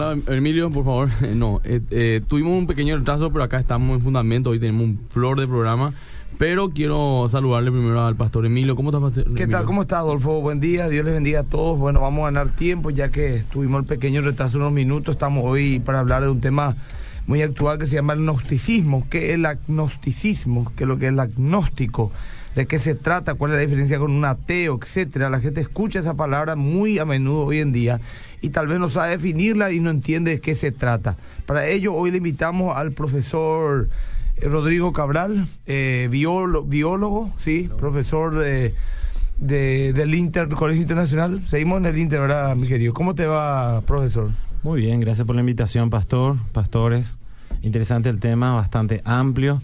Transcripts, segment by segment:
Hola, Emilio, por favor. No, eh, eh, tuvimos un pequeño retraso, pero acá estamos en fundamento. Hoy tenemos un flor de programa. Pero quiero saludarle primero al pastor Emilio. ¿Cómo está, pastor ¿Qué tal? ¿Cómo está, Adolfo? Buen día. Dios les bendiga a todos. Bueno, vamos a ganar tiempo ya que tuvimos el pequeño retraso unos minutos. Estamos hoy para hablar de un tema muy actual que se llama el gnosticismo. ¿Qué es el agnosticismo? ¿Qué es lo que es el agnóstico? ¿De qué se trata? ¿Cuál es la diferencia con un ateo? Etcétera. La gente escucha esa palabra muy a menudo hoy en día y tal vez no sabe definirla y no entiende de qué se trata. Para ello, hoy le invitamos al profesor eh, Rodrigo Cabral, eh, biólogo, sí, profesor de, del Inter, Colegio Internacional. Seguimos en el Inter, ¿verdad, mi querido? ¿Cómo te va, profesor? Muy bien, gracias por la invitación, pastor, pastores. Interesante el tema, bastante amplio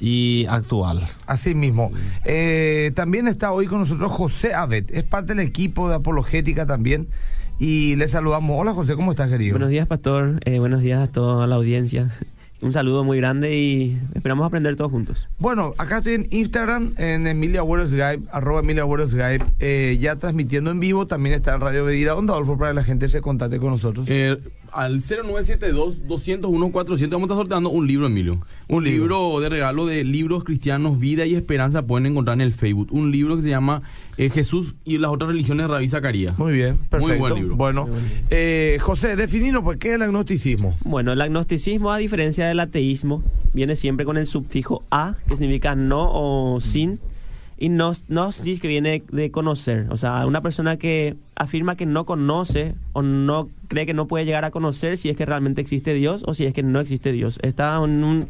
y actual. Así mismo. Eh, también está hoy con nosotros José Abed, es parte del equipo de apologética también. Y le saludamos. Hola José, ¿cómo estás, querido? Buenos días, pastor. Eh, buenos días a toda la audiencia un saludo muy grande y esperamos aprender todos juntos. Bueno, acá estoy en Instagram, en Emilia Skype, arroba Emilia Skype, eh, ya transmitiendo en vivo, también está en Radio Bedira, donde Adolfo, para que la gente se contacte con nosotros. Eh, al 0972-201-400 vamos a estar sorteando un libro, Emilio. Un libro. de regalo de libros cristianos, vida y esperanza pueden encontrar en el Facebook. Un libro que se llama eh, Jesús y las otras religiones de Rabí Zacarías. Muy bien, perfecto. Muy buen libro. Bueno, eh, José, definimos por qué es el agnosticismo. Bueno, el agnosticismo, a diferencia del ateísmo, viene siempre con el sufijo a, que significa no o sin y no, no dice que viene de conocer. O sea, una persona que afirma que no conoce o no cree que no puede llegar a conocer si es que realmente existe Dios o si es que no existe Dios. Está en, un,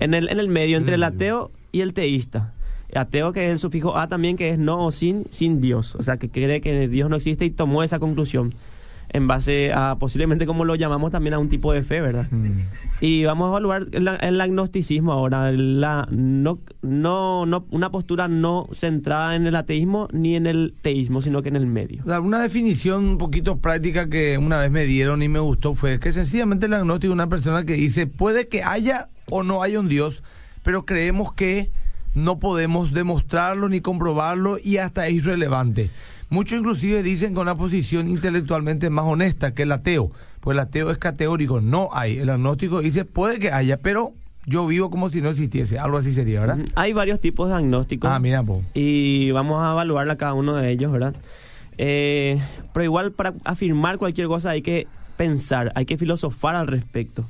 en, el, en el medio entre el mm. ateo y el teísta. ateo que es el sufijo a también que es no o sin, sin Dios. O sea, que cree que Dios no existe y tomó esa conclusión en base a posiblemente como lo llamamos también a un tipo de fe, ¿verdad? Mm. Y vamos a evaluar el, agnosticismo ahora, la no, no, no, una postura no centrada en el ateísmo ni en el teísmo, sino que en el medio. Una definición un poquito práctica que una vez me dieron y me gustó fue que sencillamente el agnóstico es una persona que dice, puede que haya o no haya un Dios, pero creemos que no podemos demostrarlo ni comprobarlo y hasta es irrelevante. Muchos inclusive dicen con una posición intelectualmente más honesta que el ateo, pues el ateo es categórico, no hay. El agnóstico dice puede que haya, pero yo vivo como si no existiese, algo así sería, ¿verdad? Hay varios tipos de agnósticos. Ah, mira, pues. Y vamos a evaluar a cada uno de ellos, ¿verdad? Eh, pero igual para afirmar cualquier cosa hay que pensar, hay que filosofar al respecto.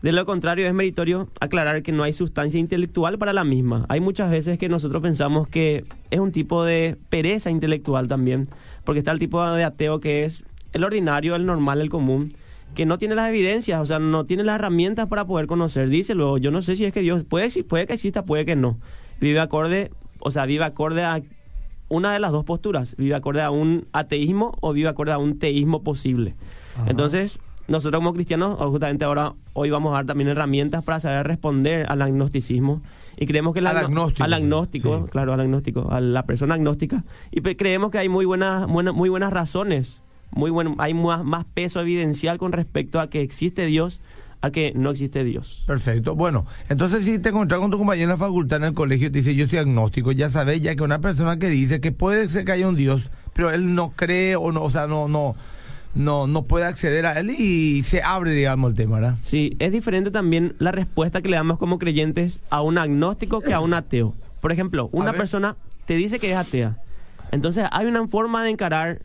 De lo contrario, es meritorio aclarar que no hay sustancia intelectual para la misma. Hay muchas veces que nosotros pensamos que es un tipo de pereza intelectual también, porque está el tipo de ateo que es el ordinario, el normal, el común, que no tiene las evidencias, o sea, no tiene las herramientas para poder conocer. Dice luego, yo no sé si es que Dios puede, puede que exista, puede que no. Vive acorde, o sea, vive acorde a una de las dos posturas, vive acorde a un ateísmo o vive acorde a un teísmo posible. Entonces, nosotros como cristianos, justamente ahora, hoy vamos a dar también herramientas para saber responder al agnosticismo. Y creemos que al agnóstico. Al agnóstico, claro, al agnóstico, a la persona agnóstica. Y creemos que hay muy buenas, muy buenas razones, muy buen, hay más, más peso evidencial con respecto a que existe Dios a que no existe Dios. Perfecto. Bueno, entonces si te encuentras con tu compañero en la facultad, en el colegio, te dice yo soy agnóstico, ya sabes ya que una persona que dice que puede ser que haya un Dios, pero él no cree o no, o sea, no, no, no, no puede acceder a él y se abre, digamos, el tema, ¿verdad? Sí, es diferente también la respuesta que le damos como creyentes a un agnóstico que a un ateo. Por ejemplo, una persona te dice que es atea. Entonces hay una forma de encarar,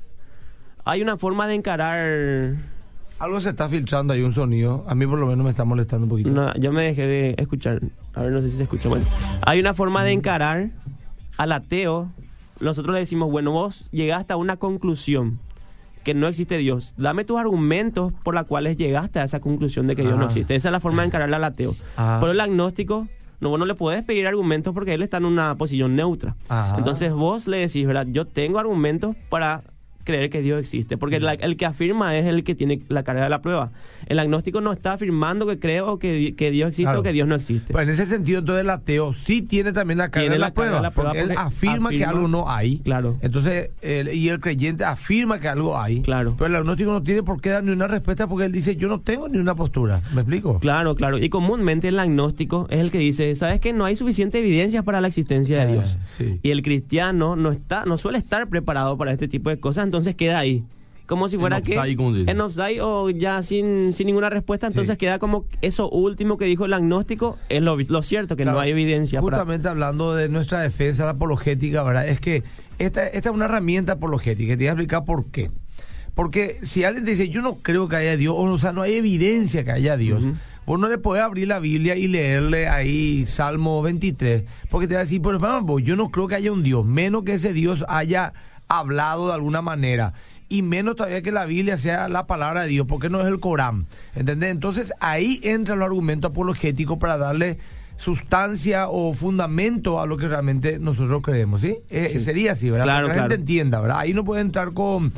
hay una forma de encarar... Algo se está filtrando, hay un sonido. A mí por lo menos me está molestando un poquito. No, yo me dejé de escuchar. A ver, no sé si se escucha. Bueno, hay una forma de encarar al ateo. Nosotros le decimos, bueno, vos llegaste a una conclusión que no existe Dios. Dame tus argumentos por los cuales llegaste a esa conclusión de que Dios no ah. existe. Esa es la forma de encararle al ateo. Ah. Pero el agnóstico, no, vos no le puedes pedir argumentos porque él está en una posición neutra. Entonces vos le decís, ¿verdad? Yo tengo argumentos para creer que Dios existe, porque el que afirma es el que tiene la carga de la prueba. El agnóstico no está afirmando que creo que, que Dios existe o que Dios no existe. Pues en ese sentido, entonces el ateo sí tiene también la carga, de, la prueba, porque él afirma, que algo no hay. Claro. Entonces, y el creyente afirma que algo hay. Claro. Pero el agnóstico no tiene por qué dar ni una respuesta porque él dice, yo no tengo ni una postura. ¿Me explico? Claro, claro. Y comúnmente el agnóstico es el que dice, ¿sabes que No hay suficiente evidencia para la existencia de eh, Dios. Y el cristiano no está, no suele estar preparado para este tipo de cosas, entonces queda ahí como si fuera que offside, como se dice. en offside o ya sin, sin ninguna respuesta, entonces Sí. queda como eso último que dijo el agnóstico es lo, lo cierto, que no hay evidencia. para- Justamente hablando de nuestra defensa, la apologética, ¿verdad? Es que esta, esta es una herramienta apologética. Te voy a explicar por qué. Porque si alguien te dice, yo no creo que haya Dios, o sea, no hay evidencia que haya Dios, Ujú. vos no le podés abrir la Biblia y leerle ahí Salmo 23, porque te va a decir, por ejemplo, yo no creo que haya un Dios, menos que ese Dios haya hablado de alguna manera. Y menos todavía que la Biblia sea la palabra de Dios, porque no es el Corán. ¿Entendés? Entonces ahí entra el argumento apologético para darle sustancia o fundamento a lo que realmente nosotros creemos, ¿sí? Eh, Sí. Sería así, ¿verdad? Claro, Para que la claro. gente entienda, ¿verdad? Ahí no puede entrar con,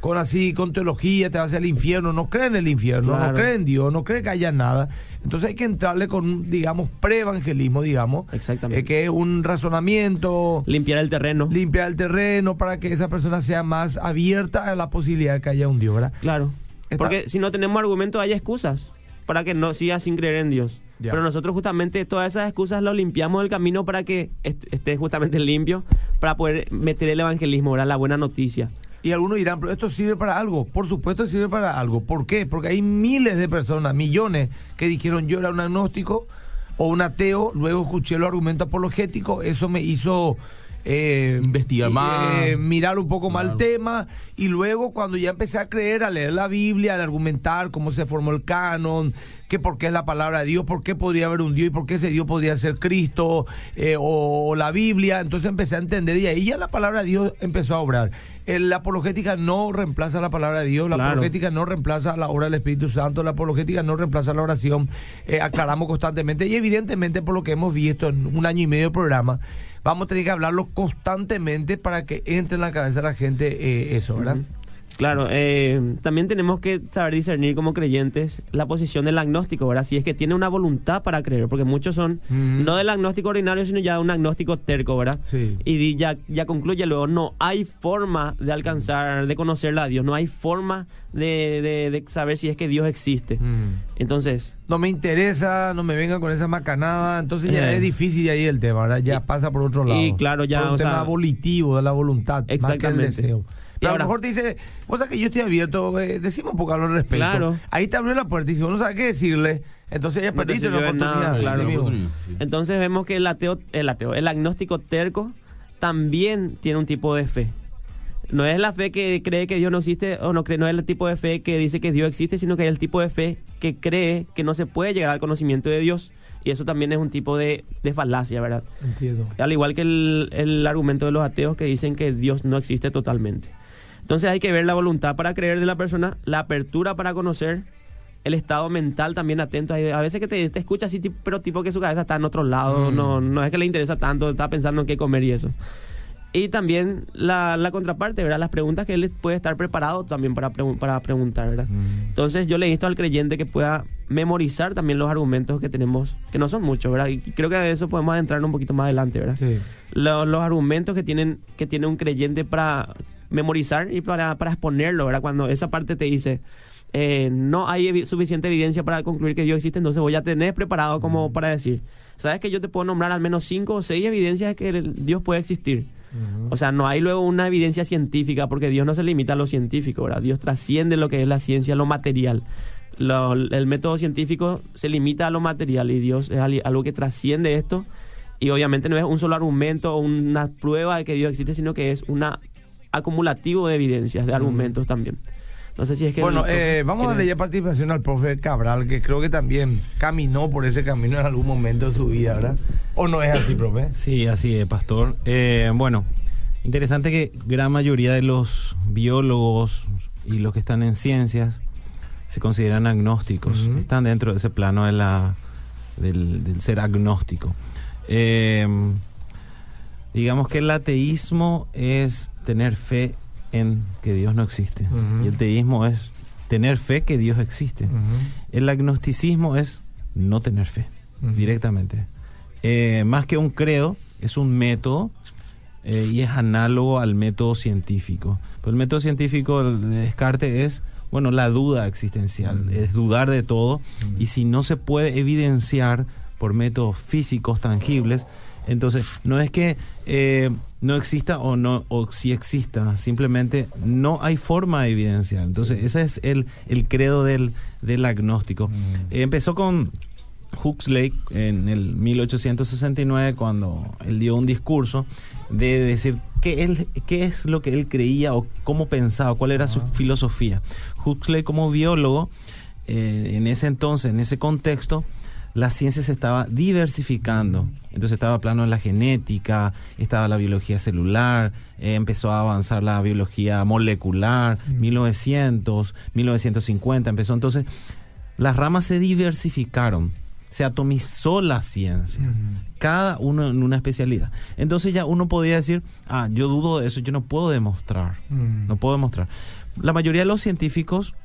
con así, con teología, te vas al infierno, no creen en el infierno, Claro. no creen en Dios, no cree que haya nada. Entonces hay que entrarle con, un, digamos, preevangelismo, digamos. Exactamente. eh, que es un razonamiento, Limpiar el terreno. limpiar el terreno para que esa persona sea más abierta a la posibilidad de que haya un Dios, ¿verdad? Claro. Está- Porque si no tenemos argumentos, hay excusas para que no sigas sin creer en Dios. Ya. Pero nosotros justamente todas esas excusas lo limpiamos del camino para que est- esté justamente limpio, para poder meter el evangelismo, ¿verdad? la buena noticia. Y algunos dirán, pero esto sirve para algo. Por supuesto sirve para algo. ¿Por qué? Porque hay miles de personas, millones, que dijeron yo era un agnóstico o un ateo, luego escuché los argumentos apologéticos, eso me hizo... eh, Investigar y, más. eh, mirar un poco más el tema y luego cuando ya empecé a creer, a leer la Biblia, a argumentar cómo se formó el canon, que por qué es la palabra de Dios, por qué podría haber un Dios y por qué ese Dios podría ser Cristo eh, o, o la Biblia, entonces empecé a entender y ahí ya la palabra de Dios empezó a obrar. El- la apologética no reemplaza la palabra de Dios, la Claro. apologética no reemplaza la obra del Espíritu Santo, la apologética no reemplaza la oración, eh, aclaramos constantemente y evidentemente por lo que hemos visto en un año y medio de programa, vamos a tener que hablarlo constantemente para que entre en la cabeza de la gente eh, eso, ¿verdad? Claro, eh, también tenemos que saber discernir como creyentes la posición del agnóstico, ¿verdad? Si es que tiene una voluntad para creer, porque muchos son no del agnóstico ordinario, sino ya un agnóstico terco, ¿verdad? Sí. Y ya, ya concluye luego, no hay forma de alcanzar, de conocerla a Dios, no hay forma de, de- de saber si es que Dios existe. Mm. Entonces, No me interesa, no me vengan con esa macanada, entonces ya Eh. es difícil de ahí el tema, ¿verdad? Ya Y- pasa por otro lado. y claro, ya, Por un o tema sea- volitivo de la voluntad, más que el Exactamente. deseo. Y Pero a lo mejor te dice, vos sabés que yo estoy abierto, eh, decimos un poco al respecto. Claro. Ahí te abrió la puerta y si vos no sabes qué decirle, entonces ya No te perdiste nada, oportunidad. claro. Sí, mismo. Sí. entonces vemos que el ateo, el ateo, el agnóstico terco también tiene un tipo de fe. No es la fe que cree que Dios no existe o no cree, no es el tipo de fe que dice que Dios existe, sino que es el tipo de fe que cree que no se puede llegar al conocimiento de Dios. Y eso también es un tipo de, de falacia, ¿verdad? Entiendo. Al igual que el, el argumento de los ateos que dicen que Dios no existe totalmente. Entonces hay que ver la voluntad para creer de la persona, la apertura para conocer, el estado mental también atento. A veces que te, te escucha así, pero tipo que su cabeza está en otro lado, Mm. no, no es que le interesa tanto, está pensando en qué comer y eso. Y también la, la contraparte, ¿verdad? Las preguntas que él puede estar preparado también para, para preguntar, ¿verdad? Mm. Entonces yo le insto al creyente que pueda memorizar también los argumentos que tenemos, que no son muchos, ¿verdad? Y creo que de eso podemos adentrar un poquito más adelante, ¿verdad? Sí. Lo- los argumentos que tienen que tiene un creyente para memorizar y para, para exponerlo, ¿verdad? Cuando esa parte te dice, eh, no hay evi- suficiente evidencia para concluir que Dios existe, entonces voy a tener preparado como para decir, ¿sabes que yo te puedo nombrar al menos cinco o seis evidencias de que el- Dios puede existir? O sea, no hay luego una evidencia científica, porque Dios no se limita a lo científico, ¿verdad? Dios trasciende lo que es la ciencia, lo material. Lo- el método científico se limita a lo material y Dios es algo que trasciende esto. Y obviamente no es un solo argumento o una prueba de que Dios existe, sino que es un acumulativo de evidencias, de argumentos también. No sé si es que... Bueno, el- eh, vamos a ya participación al profe Cabral, que creo que también caminó por ese camino en algún momento de su vida, ¿verdad? ¿O no es así, profe? Sí, así es, pastor. Eh, bueno, interesante que gran mayoría de los biólogos y los que están en ciencias se consideran agnósticos, están dentro de ese plano de la, del, del ser agnóstico. Eh, digamos que el ateísmo es tener fe en que Dios no existe. Y el teísmo es tener fe que Dios existe. El agnosticismo es no tener fe directamente. Eh, más que un credo, es un método eh, y es análogo al método científico. Pero el método científico de Descartes es, bueno, la duda existencial, es dudar de todo y si no se puede evidenciar por métodos físicos tangibles, Entonces, no es que eh, no exista o no o si exista, simplemente no hay forma de evidenciar. Entonces, ese es el, el credo del, del agnóstico. Eh, empezó con Huxley en el 1869 cuando él dio un discurso de decir qué, él, qué es lo que él creía o cómo pensaba, cuál era su filosofía. Huxley como biólogo, eh, en ese entonces, en ese contexto, la ciencia se estaba diversificando. Entonces estaba plano en la genética, estaba la biología celular, eh, empezó a avanzar la biología molecular, 1900, 1950 empezó. Entonces las ramas se diversificaron, se atomizó la ciencia, cada uno en una especialidad. Entonces ya uno podía decir, ah, yo dudo de eso, yo no puedo demostrar, no puedo demostrar. La mayoría de los científicos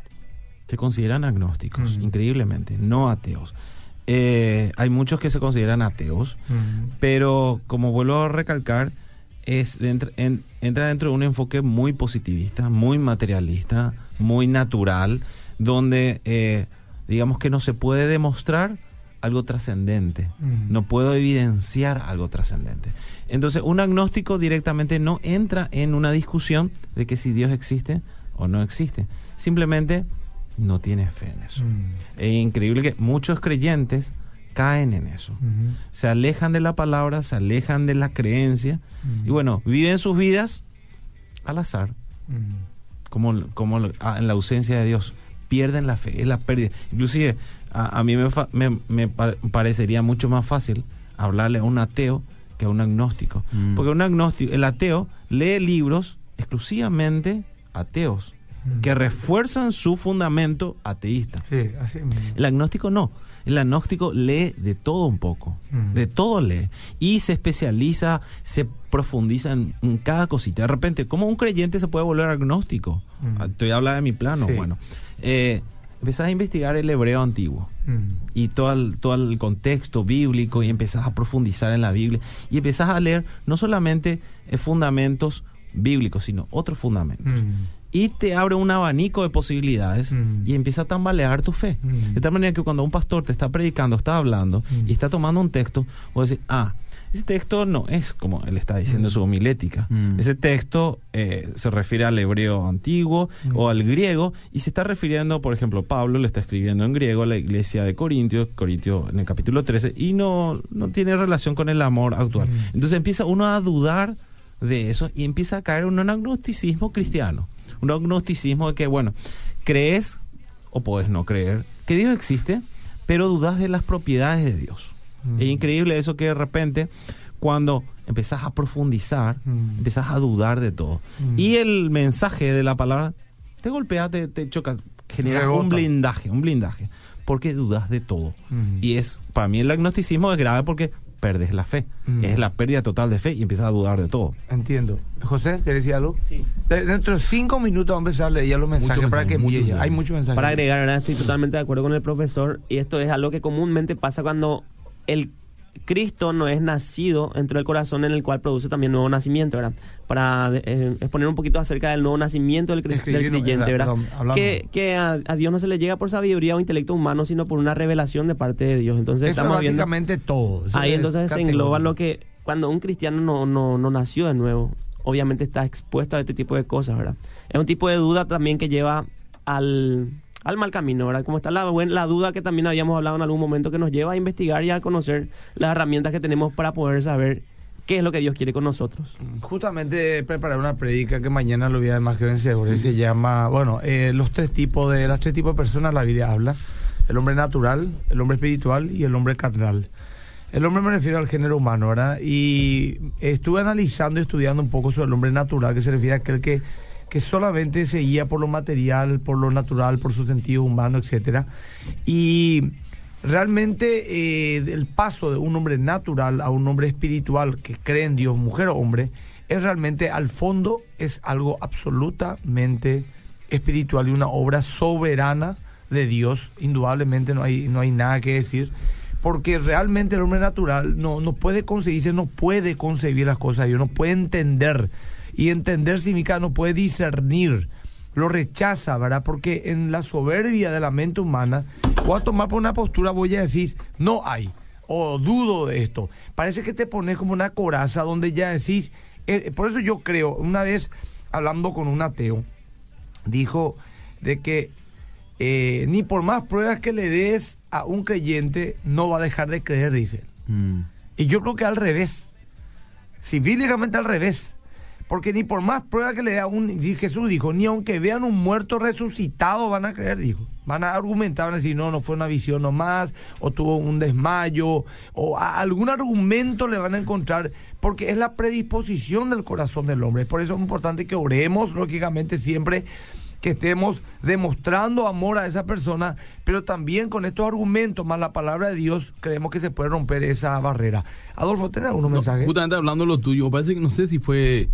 se consideran agnósticos, increíblemente, no ateos. Eh, hay muchos que se consideran ateos, pero como vuelvo a recalcar, es entra, entra dentro de un enfoque muy positivista, muy materialista, muy natural, donde eh, digamos que no se puede demostrar algo trascendente, no puedo evidenciar algo trascendente. Entonces, un agnóstico directamente no entra en una discusión de que si Dios existe o no existe, simplemente no tiene fe en eso. Es increíble que muchos creyentes caen en eso. Se alejan de la palabra, se alejan de la creencia y bueno, viven sus vidas al azar, como, como en la ausencia de Dios. Pierden la fe, es la pérdida. Inclusive a, mí me, me, parecería mucho más fácil hablarle a un ateo que a un agnóstico. Porque un agnóstico, el ateo lee libros exclusivamente ateos que refuerzan su fundamento ateísta. Sí, así El agnóstico no. El agnóstico lee de todo un poco, de todo lee. Y se especializa, se profundiza en, cada cosita. De repente, ¿cómo un creyente se puede volver agnóstico? Ah, estoy hablando de mi plano. Bueno, eh, empezás a investigar el hebreo antiguo y todo el, todo el contexto bíblico y empezás a profundizar en la Biblia y empezás a leer no solamente eh, fundamentos bíblicos, sino otros fundamentos y te abre un abanico de posibilidades mm. y empieza a tambalear tu fe. Mm. De tal manera que cuando un pastor te está predicando, está hablando Mm. y está tomando un texto, vos decís, ah, ese texto no es como él está diciendo su homilética. Ese texto eh, se refiere al hebreo antiguo o al griego y se está refiriendo, por ejemplo, Pablo le está escribiendo en griego a la iglesia de Corintios, Corintio en el capítulo 13, y no, no tiene relación con el amor actual. Entonces empieza uno a dudar de eso y empieza a caer en un agnosticismo cristiano. Un agnosticismo de que, bueno, crees o puedes no creer que Dios existe, pero dudas de las propiedades de Dios. Es increíble eso que de repente, cuando empezás a profundizar, Mm. empezás a dudar de todo. Y el mensaje de la palabra te golpea, te, te choca, genera Rebota. un blindaje, un blindaje, porque dudas de todo. Mm. Y es, para mí el agnosticismo es grave porque perdes la fe. Mm. Es la pérdida total de fe y empiezas a dudar de todo. Entiendo. José, ¿querés decir algo? Sí. De- dentro de cinco minutos vamos a empezar a leer ya los mensajes para que muchos ya. Hay muchos mensajes. Para agregar, ¿verdad? estoy totalmente de acuerdo con el profesor y esto es algo que comúnmente pasa cuando el Cristo no es nacido dentro del corazón en el cual produce también nuevo nacimiento, ¿verdad? Para eh, exponer un poquito acerca del nuevo nacimiento del, creyente, ¿verdad? Que, que a, a Dios no se le llega por sabiduría o intelecto humano, sino por una revelación de parte de Dios. Entonces Eso estamos viendo... básicamente todo. Eso Ahí es entonces se engloba lo que cuando un cristiano no, no, no nació de nuevo, obviamente está expuesto a este tipo de cosas, ¿verdad? Es un tipo de duda también que lleva al, al mal camino, ¿verdad? Como está la, la duda que también habíamos hablado en algún momento que nos lleva a investigar y a conocer las herramientas que tenemos para poder saber qué es lo que Dios quiere con nosotros. Justamente preparé una predica que mañana lo voy a más que vencedores. Se llama, bueno, eh, los tres tipos de, las tres tipos de personas la Biblia habla. El hombre natural, el hombre espiritual y el hombre carnal. El hombre me refiero al género humano, ¿verdad? Y estuve analizando y estudiando un poco sobre el hombre natural, que se refiere a aquel que, que solamente se guía por lo material, por lo natural, por sus sentidos humanos, etcétera. Y realmente eh, el paso de un hombre natural a un hombre espiritual que cree en Dios, mujer o hombre, es realmente al fondo es algo absolutamente espiritual y una obra soberana de Dios. Indudablemente no hay, no hay nada que decir. Porque realmente el hombre natural no, no puede conseguirse, no puede concebir las cosas Dios, no puede entender. Y entender significa no puede discernir lo rechaza, ¿verdad? Porque en la soberbia de la mente humana, voy a tomar por una postura, voy a decir, no hay. o dudo de esto. Parece que te pones como una coraza donde ya decís, eh, por eso yo creo, una vez hablando con un ateo, dijo de que eh, ni por más pruebas que le des a un creyente, no va a dejar de creer, dice. Mm. Y yo creo que al revés. Civílicamente al revés. Porque ni por más pruebas que le dé a un... Jesús dijo, ni aunque vean un muerto resucitado van a creer, dijo. Van a argumentar, van a decir, no, no fue una visión nomás, o tuvo un desmayo, o algún argumento le van a encontrar, porque es la predisposición del corazón del hombre. Por eso es importante que oremos, lógicamente, siempre que estemos demostrando amor a esa persona, pero también con estos argumentos más la palabra de Dios, creemos que se puede romper esa barrera. Adolfo, ¿tenés algunos No, mensajes? justamente hablando de lo tuyo, parece que no sé si fue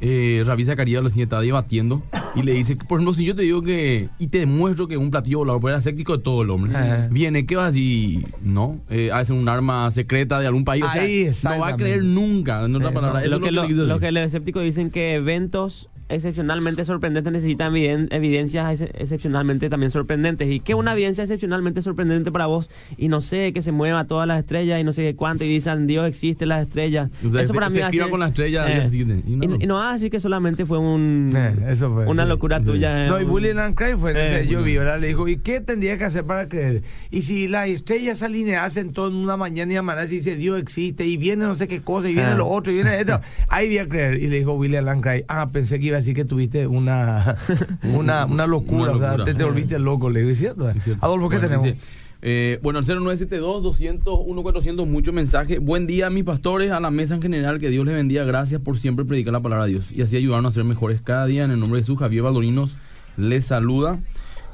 eh, Rabí Zacarías lo estaba debatiendo y le dice, por ejemplo, si yo te digo que y te demuestro que un platillo volador fuera séptico de todo el hombre, Ajá. viene, ¿qué vas a decir? No, eh, ser un arma secreta de algún país. O sea, Ahí, no va a creer nunca, en otra Eh, palabra. no, Eso lo, es lo que los escépticos dicen que eventos excepcionalmente sorprendentes necesitan eviden- evidencias ex- excepcionalmente también sorprendentes. Y que una evidencia excepcionalmente sorprendente para vos, y no sé, que se mueva todas las estrellas y no sé qué cuánto, y dicen Dios existe las estrellas. O sea, Eso se- para mí se con la estrella al día siguiente. Y Y, no, y no vas a decir que solamente fue un, Eh, eso fue, una sí. locura Sí. tuya. eh, No, y William Craig fue Eh, ese, yo vi, ¿verdad? Le dijo, ¿y qué tendría que hacer para creer? Y si las estrellas se alineasen todo en una mañana y amanece y dice Dios existe, y viene no sé qué cosa, y viene lo otro, y viene esto, ahí voy a creer. Y le dijo William Craig, ah, pensé que iba a decir que tuviste una, una, una locura, Una o sea, locura. te, te volviste loco, le digo, ¿es cierto? Es cierto. Adolfo, ¿qué Bueno, tenemos? eh, bueno, el 0972 200 1400 mucho mensaje. Buen día, mis pastores, a la mesa en general. Que Dios les bendiga. Gracias por siempre predicar la palabra de Dios y así ayudarnos a ser mejores cada día. En el nombre de Jesús, Javier Valdorinos les saluda.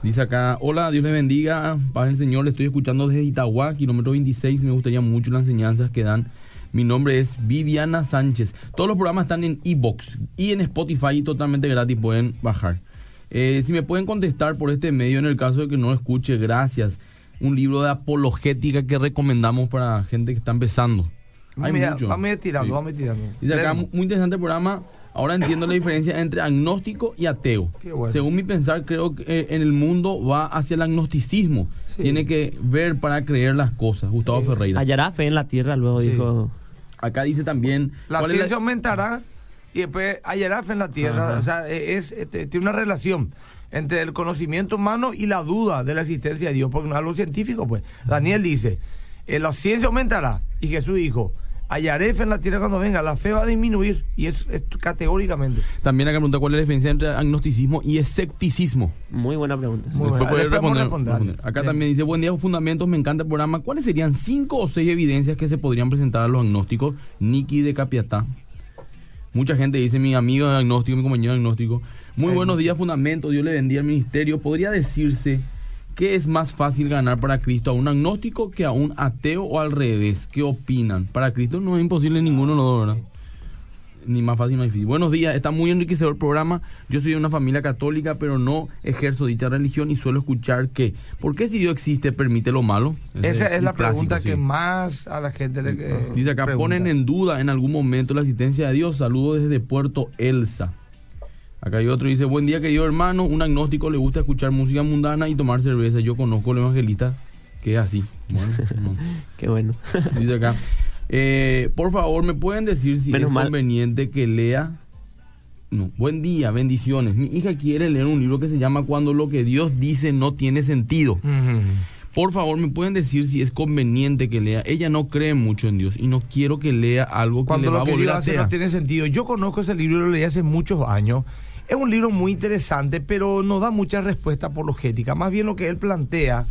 Dice acá: Hola, Dios les bendiga. Paz del Señor. Le estoy escuchando desde Itagua, kilómetro 26. Me gustaría mucho las enseñanzas que dan. Mi nombre es Viviana Sánchez. Todos los programas están en iBox y en Spotify y totalmente gratis pueden bajar. Eh, si me pueden contestar por este medio en el caso de que no lo escuche, gracias. Un libro de apologética que recomendamos para gente que está empezando. Hay Mira, mucho. vamos a ir tirando, Sí. vamos a ir tirando. Dice acá, muy interesante el programa. Ahora entiendo la diferencia entre agnóstico y ateo. Bueno. Según mi pensar, creo que eh, en el mundo va hacia el agnosticismo. Sí. Tiene que ver para creer las cosas. Gustavo Ferreira. Hallará fe en la tierra, luego Sí. dijo. Acá dice también. La ¿cuál es ciencia aumentará y después hallará fe en la tierra. Ajá. O sea, es, este, tiene una relación entre el conocimiento humano y la duda de la existencia de Dios, porque no es algo científico, pues. Daniel dice, eh, la ciencia aumentará. Y Jesús dijo, hallaré fe en la tierra cuando venga. La fe va a disminuir. Y es, es categóricamente. También acá pregunta cuál es la diferencia entre agnosticismo y escepticismo. Muy buena pregunta. Muy buena. Después responder, responder. Acá también dice, buen día, fundamentos, me encanta el programa. ¿Cuáles serían cinco o seis evidencias que se podrían presentar a los agnósticos? Niki de Capiatá. Mucha gente dice, mi amigo es agnóstico, mi compañero es agnóstico. Muy Ay, buenos días, fundamentos, Dios le bendiga al ministerio. ¿Podría decirse que es más fácil ganar para Cristo a un agnóstico que a un ateo o al revés? ¿Qué opinan? Para Cristo no es imposible ninguno de los dos, ¿verdad? Ni más fácil ni más difícil. Buenos días, está muy enriquecedor el programa. Yo soy de una familia católica, pero no ejerzo dicha religión y suelo escuchar que, ¿por qué si Dios existe permite lo malo? Ese Esa es la clásico, pregunta sí. que más a la gente le eh, Dice acá, pregunta. ponen en duda en algún momento la existencia de Dios. Saludos desde Puerto Elsa. Acá hay otro, dice, buen día querido hermano, un agnóstico le gusta escuchar música mundana y tomar cerveza. Yo conozco al evangelista que es así. Bueno, no. Qué bueno. Dice acá, eh, por favor, ¿me pueden decir si Menos es mal. conveniente que lea? No, buen día, bendiciones. Mi hija quiere leer un libro que se llama Cuando lo que Dios dice no tiene sentido. Por favor, ¿me pueden decir si es conveniente que lea? Ella no cree mucho en Dios y no quiero que lea algo que Cuando le va lo a que volver Dios hace no tiene sentido. Yo conozco ese libro, lo leí hace muchos años. Es un libro muy interesante, pero no da mucha respuesta apologética. Más bien lo que él plantea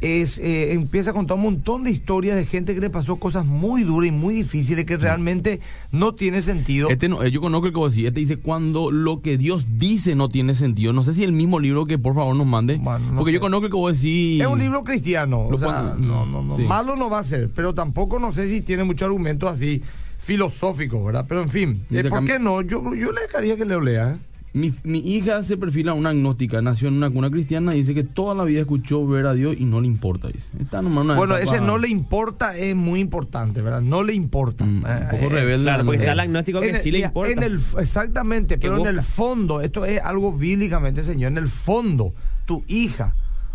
es, eh, empieza a contar un montón de historias de gente que le pasó cosas muy duras y muy difíciles que realmente no tiene sentido. Este no, eh, yo conozco el que vos decís. Este dice cuando lo que Dios dice no tiene sentido. No sé si el mismo libro que por favor nos mande. Bueno, no porque sé. yo conozco el que vos decís. Es un libro cristiano, o sea, no, no, no, sí. malo no va a ser, pero tampoco no sé si tiene muchos argumentos así filosóficos, ¿verdad? Pero en fin, eh, ¿por qué no? Yo, yo le dejaría que lo lea. ¿eh? Mi, mi hija se perfila una agnóstica, nació en una cuna cristiana y dice que toda la vida escuchó ver a Dios y no le importa. Dice. Está nomás una Bueno, etapa- ese no le importa es muy importante, ¿verdad? No le importa. Mm, un Eh, poco eh, rebelde. Claro, porque está el agnóstico que el- sí le importa. en el- exactamente, pero en el fondo, esto es algo bíblicamente, señor, en el fondo, tu hija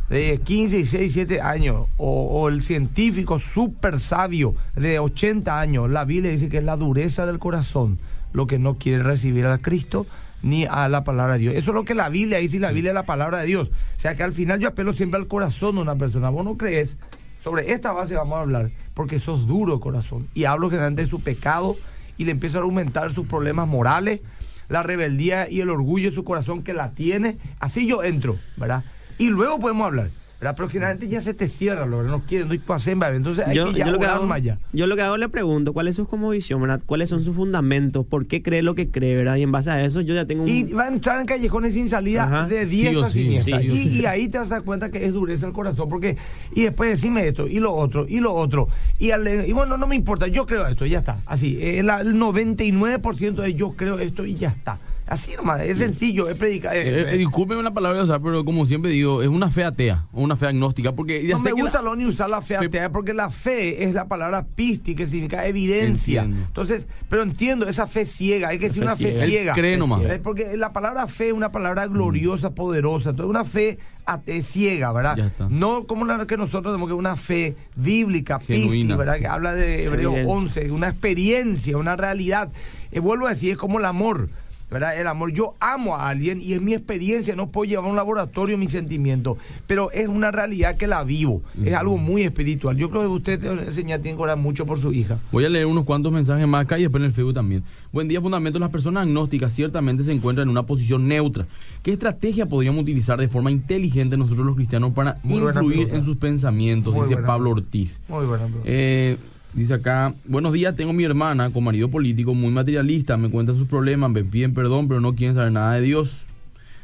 de 15, 16, 17 años, o, o el científico súper sabio de 80 años, la Biblia dice que es la dureza del corazón lo que no quiere recibir a Cristo ni a la palabra de Dios. Eso es lo que la Biblia dice y la Biblia es la palabra de Dios. O sea que al final yo apelo siempre al corazón de una persona. Vos no crees, sobre esta base vamos a hablar, porque sos duro corazón. Y hablo generalmente de su pecado y le empiezo a argumentar sus problemas morales, la rebeldía y el orgullo de su corazón que la tiene. Así yo entro, ¿verdad? Y luego podemos hablar. ¿Verdad? Pero generalmente ya se te cierra, lo no quieren, no hay pasen, entonces hay yo, que ya yo lo que hago, allá. yo lo que hago le pregunto, ¿cuál es su como visión, verdad? ¿Cuáles son sus fundamentos? ¿Por qué cree lo que cree, verdad? Y en base a eso yo ya tengo un... Y va a entrar en callejones sin salida Ajá. de diestra sí, sí y, ahí te vas a dar cuenta que es dureza el corazón. porque Y después decime esto, y lo otro, y lo otro. Y, al- y bueno, no me importa, yo creo esto, y ya está. Así, eh, la- el 99% de yo creo esto y ya está. Así nomás, es sencillo, es predicar. eh, Eh, eh, eh, discúlpeme la palabra de usar, pero como siempre digo, es una fe atea o una fe agnóstica, porque ya no sé me que gusta la- lo ni usar la fe Fe- atea, porque la fe es la palabra pisti, que significa evidencia. Entiendo. Entonces, pero entiendo, esa fe ciega, hay que decir fe una fe ciega. Él ciega. cree nomás. Eh, Porque la palabra fe es una palabra gloriosa, poderosa, entonces una fe ate- ciega, ¿verdad? Ya está. No como la que nosotros tenemos que una fe bíblica, pisti, Genuina. ¿verdad? Que habla de Hebreos Evidencia. 11, una experiencia, una realidad. Eh, vuelvo a decir, es como el amor. ¿Verdad? El amor, yo amo a alguien y es mi experiencia, no puedo llevar a un laboratorio mis sentimientos, pero es una realidad que la vivo, es algo muy espiritual. Yo creo que usted, señor, tiene que orar mucho por su hija. Voy a leer unos cuantos mensajes más acá y después en el Facebook también. Buen día, Fundamento. Las personas agnósticas ciertamente se encuentran en una posición neutra. ¿Qué estrategia podríamos utilizar de forma inteligente nosotros los cristianos para Muy influir en sus pensamientos? Muy dice Pablo. Ortiz. Muy buena. Eh, dice acá, buenos días, tengo mi hermana con marido político muy materialista, me cuentan sus problemas, me piden perdón, pero no quieren saber nada de Dios.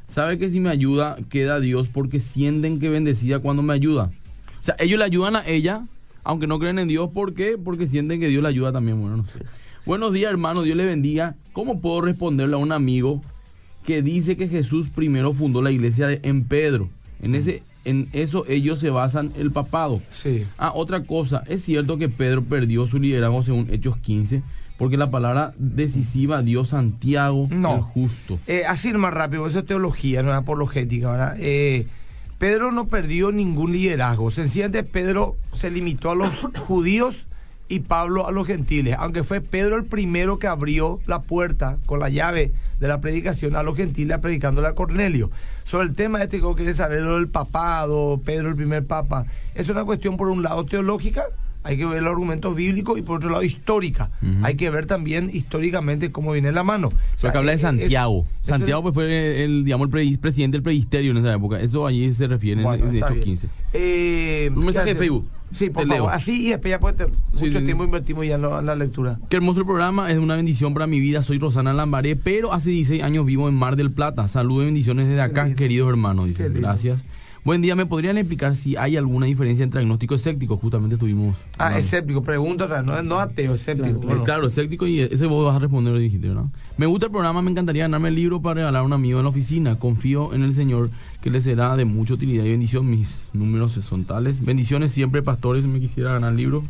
Sabe que si me ayuda, queda Dios porque sienten que bendecida cuando me ayuda. O sea, ellos le ayudan a ella, aunque no creen en Dios, ¿por qué? Porque sienten que Dios le ayuda también, bueno, no sé. Buenos días, hermano, Dios le bendiga. ¿Cómo puedo responderle a un amigo que dice que Jesús primero fundó la iglesia de- en Pedro? En ese en eso ellos se basan el papado. Sí. Ah, otra cosa, es cierto que Pedro perdió su liderazgo según Hechos 15, porque la palabra decisiva dio Santiago No. el justo. Eh, así más rápido, eso es teología, no es apologética, ¿verdad? Eh, Pedro no perdió ningún liderazgo. Sencillamente Pedro se limitó a los judíos y Pablo a los gentiles. Aunque fue Pedro el primero que abrió la puerta con la llave de la predicación a los gentiles predicándole a Cornelio. Sobre el tema este que quiere saber lo del papado, Pedro el primer papa, es una cuestión por un lado teológica, hay que ver los argumentos bíblicos y por otro lado histórica. Hay que ver también históricamente cómo viene la mano. O Pero sea, que habla de es- Santiago. Santiago es- pues fue el, digamos, el pre- presidente del presisterio en esa época. Eso allí se refiere en- Bueno, en, está Hechos bien. 15. Eh, Un mensaje ¿qué de Facebook. Sí, por favor. leo. Así y después ya Sí, mucho sí, tiempo sí. invertimos ya en, lo- en la lectura. Qué hermoso el programa, es una bendición para mi vida. Soy Rosana Lambaré, pero hace 16 años vivo en Mar del Plata. Saludos y bendiciones desde acá, queridos hermanos. Dice. Gracias. Buen día, ¿me podrían explicar si hay alguna diferencia entre agnóstico y escéptico? Justamente estuvimos. Ah, hablando. escéptico, pregunta no, no ateo, escéptico. Eh, Bueno, Claro, escéptico y ese vos vas a responder, dijiste, ¿verdad? Me gusta el programa, me encantaría ganarme el libro para regalar a un amigo en la oficina. Confío en el Señor que le será de mucha utilidad y bendición. Mis números son tales. Bendiciones siempre, pastores, me quisiera ganar el libro.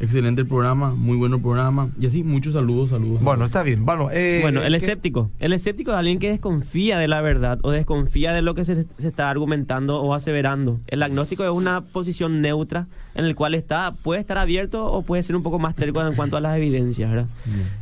Excelente el programa, muy bueno el programa. Y así, muchos saludos, saludos. Bueno, está bien. Bueno, eh, Bueno, el ¿qué- escéptico. El escéptico es alguien que desconfía de la verdad o desconfía de lo que se, se está argumentando o aseverando. El agnóstico es una posición neutra en el cual está puede estar abierto o puede ser un poco más terco en cuanto a las evidencias, ¿verdad?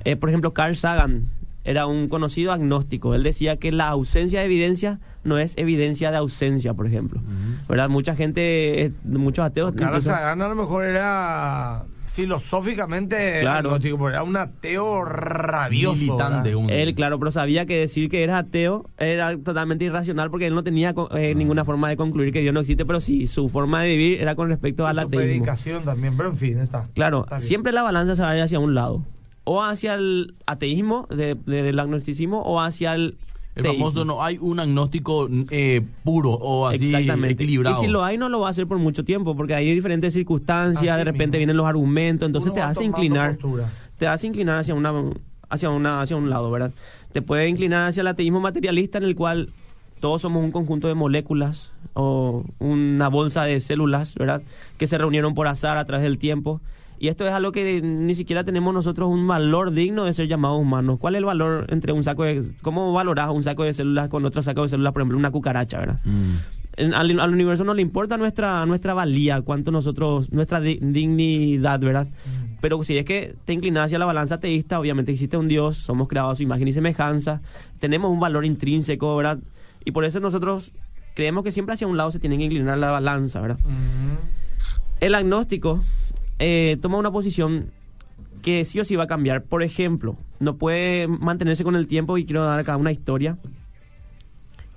Eh, por ejemplo, Carl Sagan era un conocido agnóstico. Él decía que la ausencia de evidencia no es evidencia de ausencia, por ejemplo. ¿Verdad? Mucha gente, eh, muchos ateos... Incluso- Sagan a lo mejor era filosóficamente Claro. agnóstico, pero era un ateo rabioso. Militante, ¿verdad? un- Él, claro, pero sabía que decir que era ateo era totalmente irracional porque él no tenía co- eh, ninguna forma de concluir que Dios no existe, pero sí, su forma de vivir era con respecto al Y su ateísmo. predicación también, pero en fin, está. Claro, Está siempre la balanza se va a ir hacia un lado. O hacia el ateísmo, de- de- del agnosticismo, o hacia el... El teísmo. famoso, no hay un agnóstico eh, puro o así Exactamente. equilibrado. Y si lo hay, no lo va a hacer por mucho tiempo, porque hay diferentes circunstancias, Así de repente mismo. vienen los argumentos, entonces Uno te hace inclinar. postura. te hace inclinar hacia una hacia una hacia un lado, ¿verdad? Te puede inclinar hacia el ateísmo materialista en el cual todos somos un conjunto de moléculas o una bolsa de células, ¿verdad? Que se reunieron por azar a través del tiempo. Y esto es algo que ni siquiera tenemos nosotros un valor digno de ser llamados humanos. ¿Cuál es el valor entre un saco de... ¿Cómo valorás un saco de células con otro saco de células, por ejemplo, una cucaracha, ¿verdad? Mm. En- al, al universo no le importa nuestra nuestra valía, cuánto nosotros, nuestra di- dignidad, ¿verdad? Pero si es que te inclinas hacia la balanza teísta, obviamente existe un Dios, somos creados a su imagen y semejanza, tenemos un valor intrínseco, ¿verdad? Y por eso nosotros creemos que siempre hacia un lado se tiene que inclinar la balanza, ¿verdad? El agnóstico eh, toma una posición que sí o sí va a cambiar. Por ejemplo, no puede mantenerse con el tiempo y quiero dar acá una historia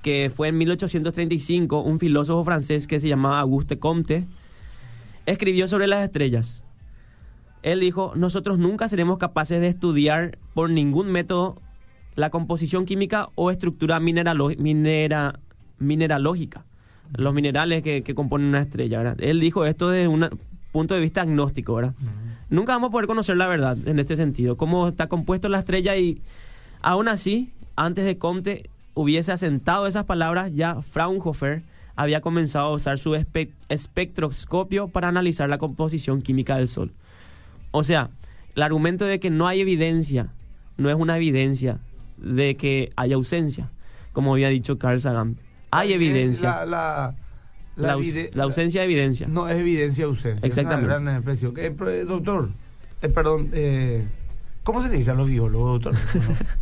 que fue en 1835 un filósofo francés que se llamaba Auguste Comte escribió sobre las estrellas. Él dijo, nosotros nunca seremos capaces de estudiar por ningún método la composición química o estructura mineralo- minera- mineralógica, los minerales que, componen una estrella. ¿verdad? Él dijo esto desde un punto de vista agnóstico. ¿verdad? Nunca vamos a poder conocer la verdad en este sentido, cómo está compuesto la estrella y aún así, antes de Comte hubiese asentado esas palabras, ya Fraunhofer había comenzado a usar su espe- espectroscopio para analizar la composición química del Sol. O sea, el argumento de que no hay evidencia no es una evidencia de que hay ausencia, como había dicho Carl Sagan. Hay evidencia. La, la, La, ausencia de evidencia. No, es evidencia ausencia. Exactamente. Es una gran expresión. Eh, eh, doctor, eh, perdón, eh, ¿cómo se le dice a los biólogos, doctor?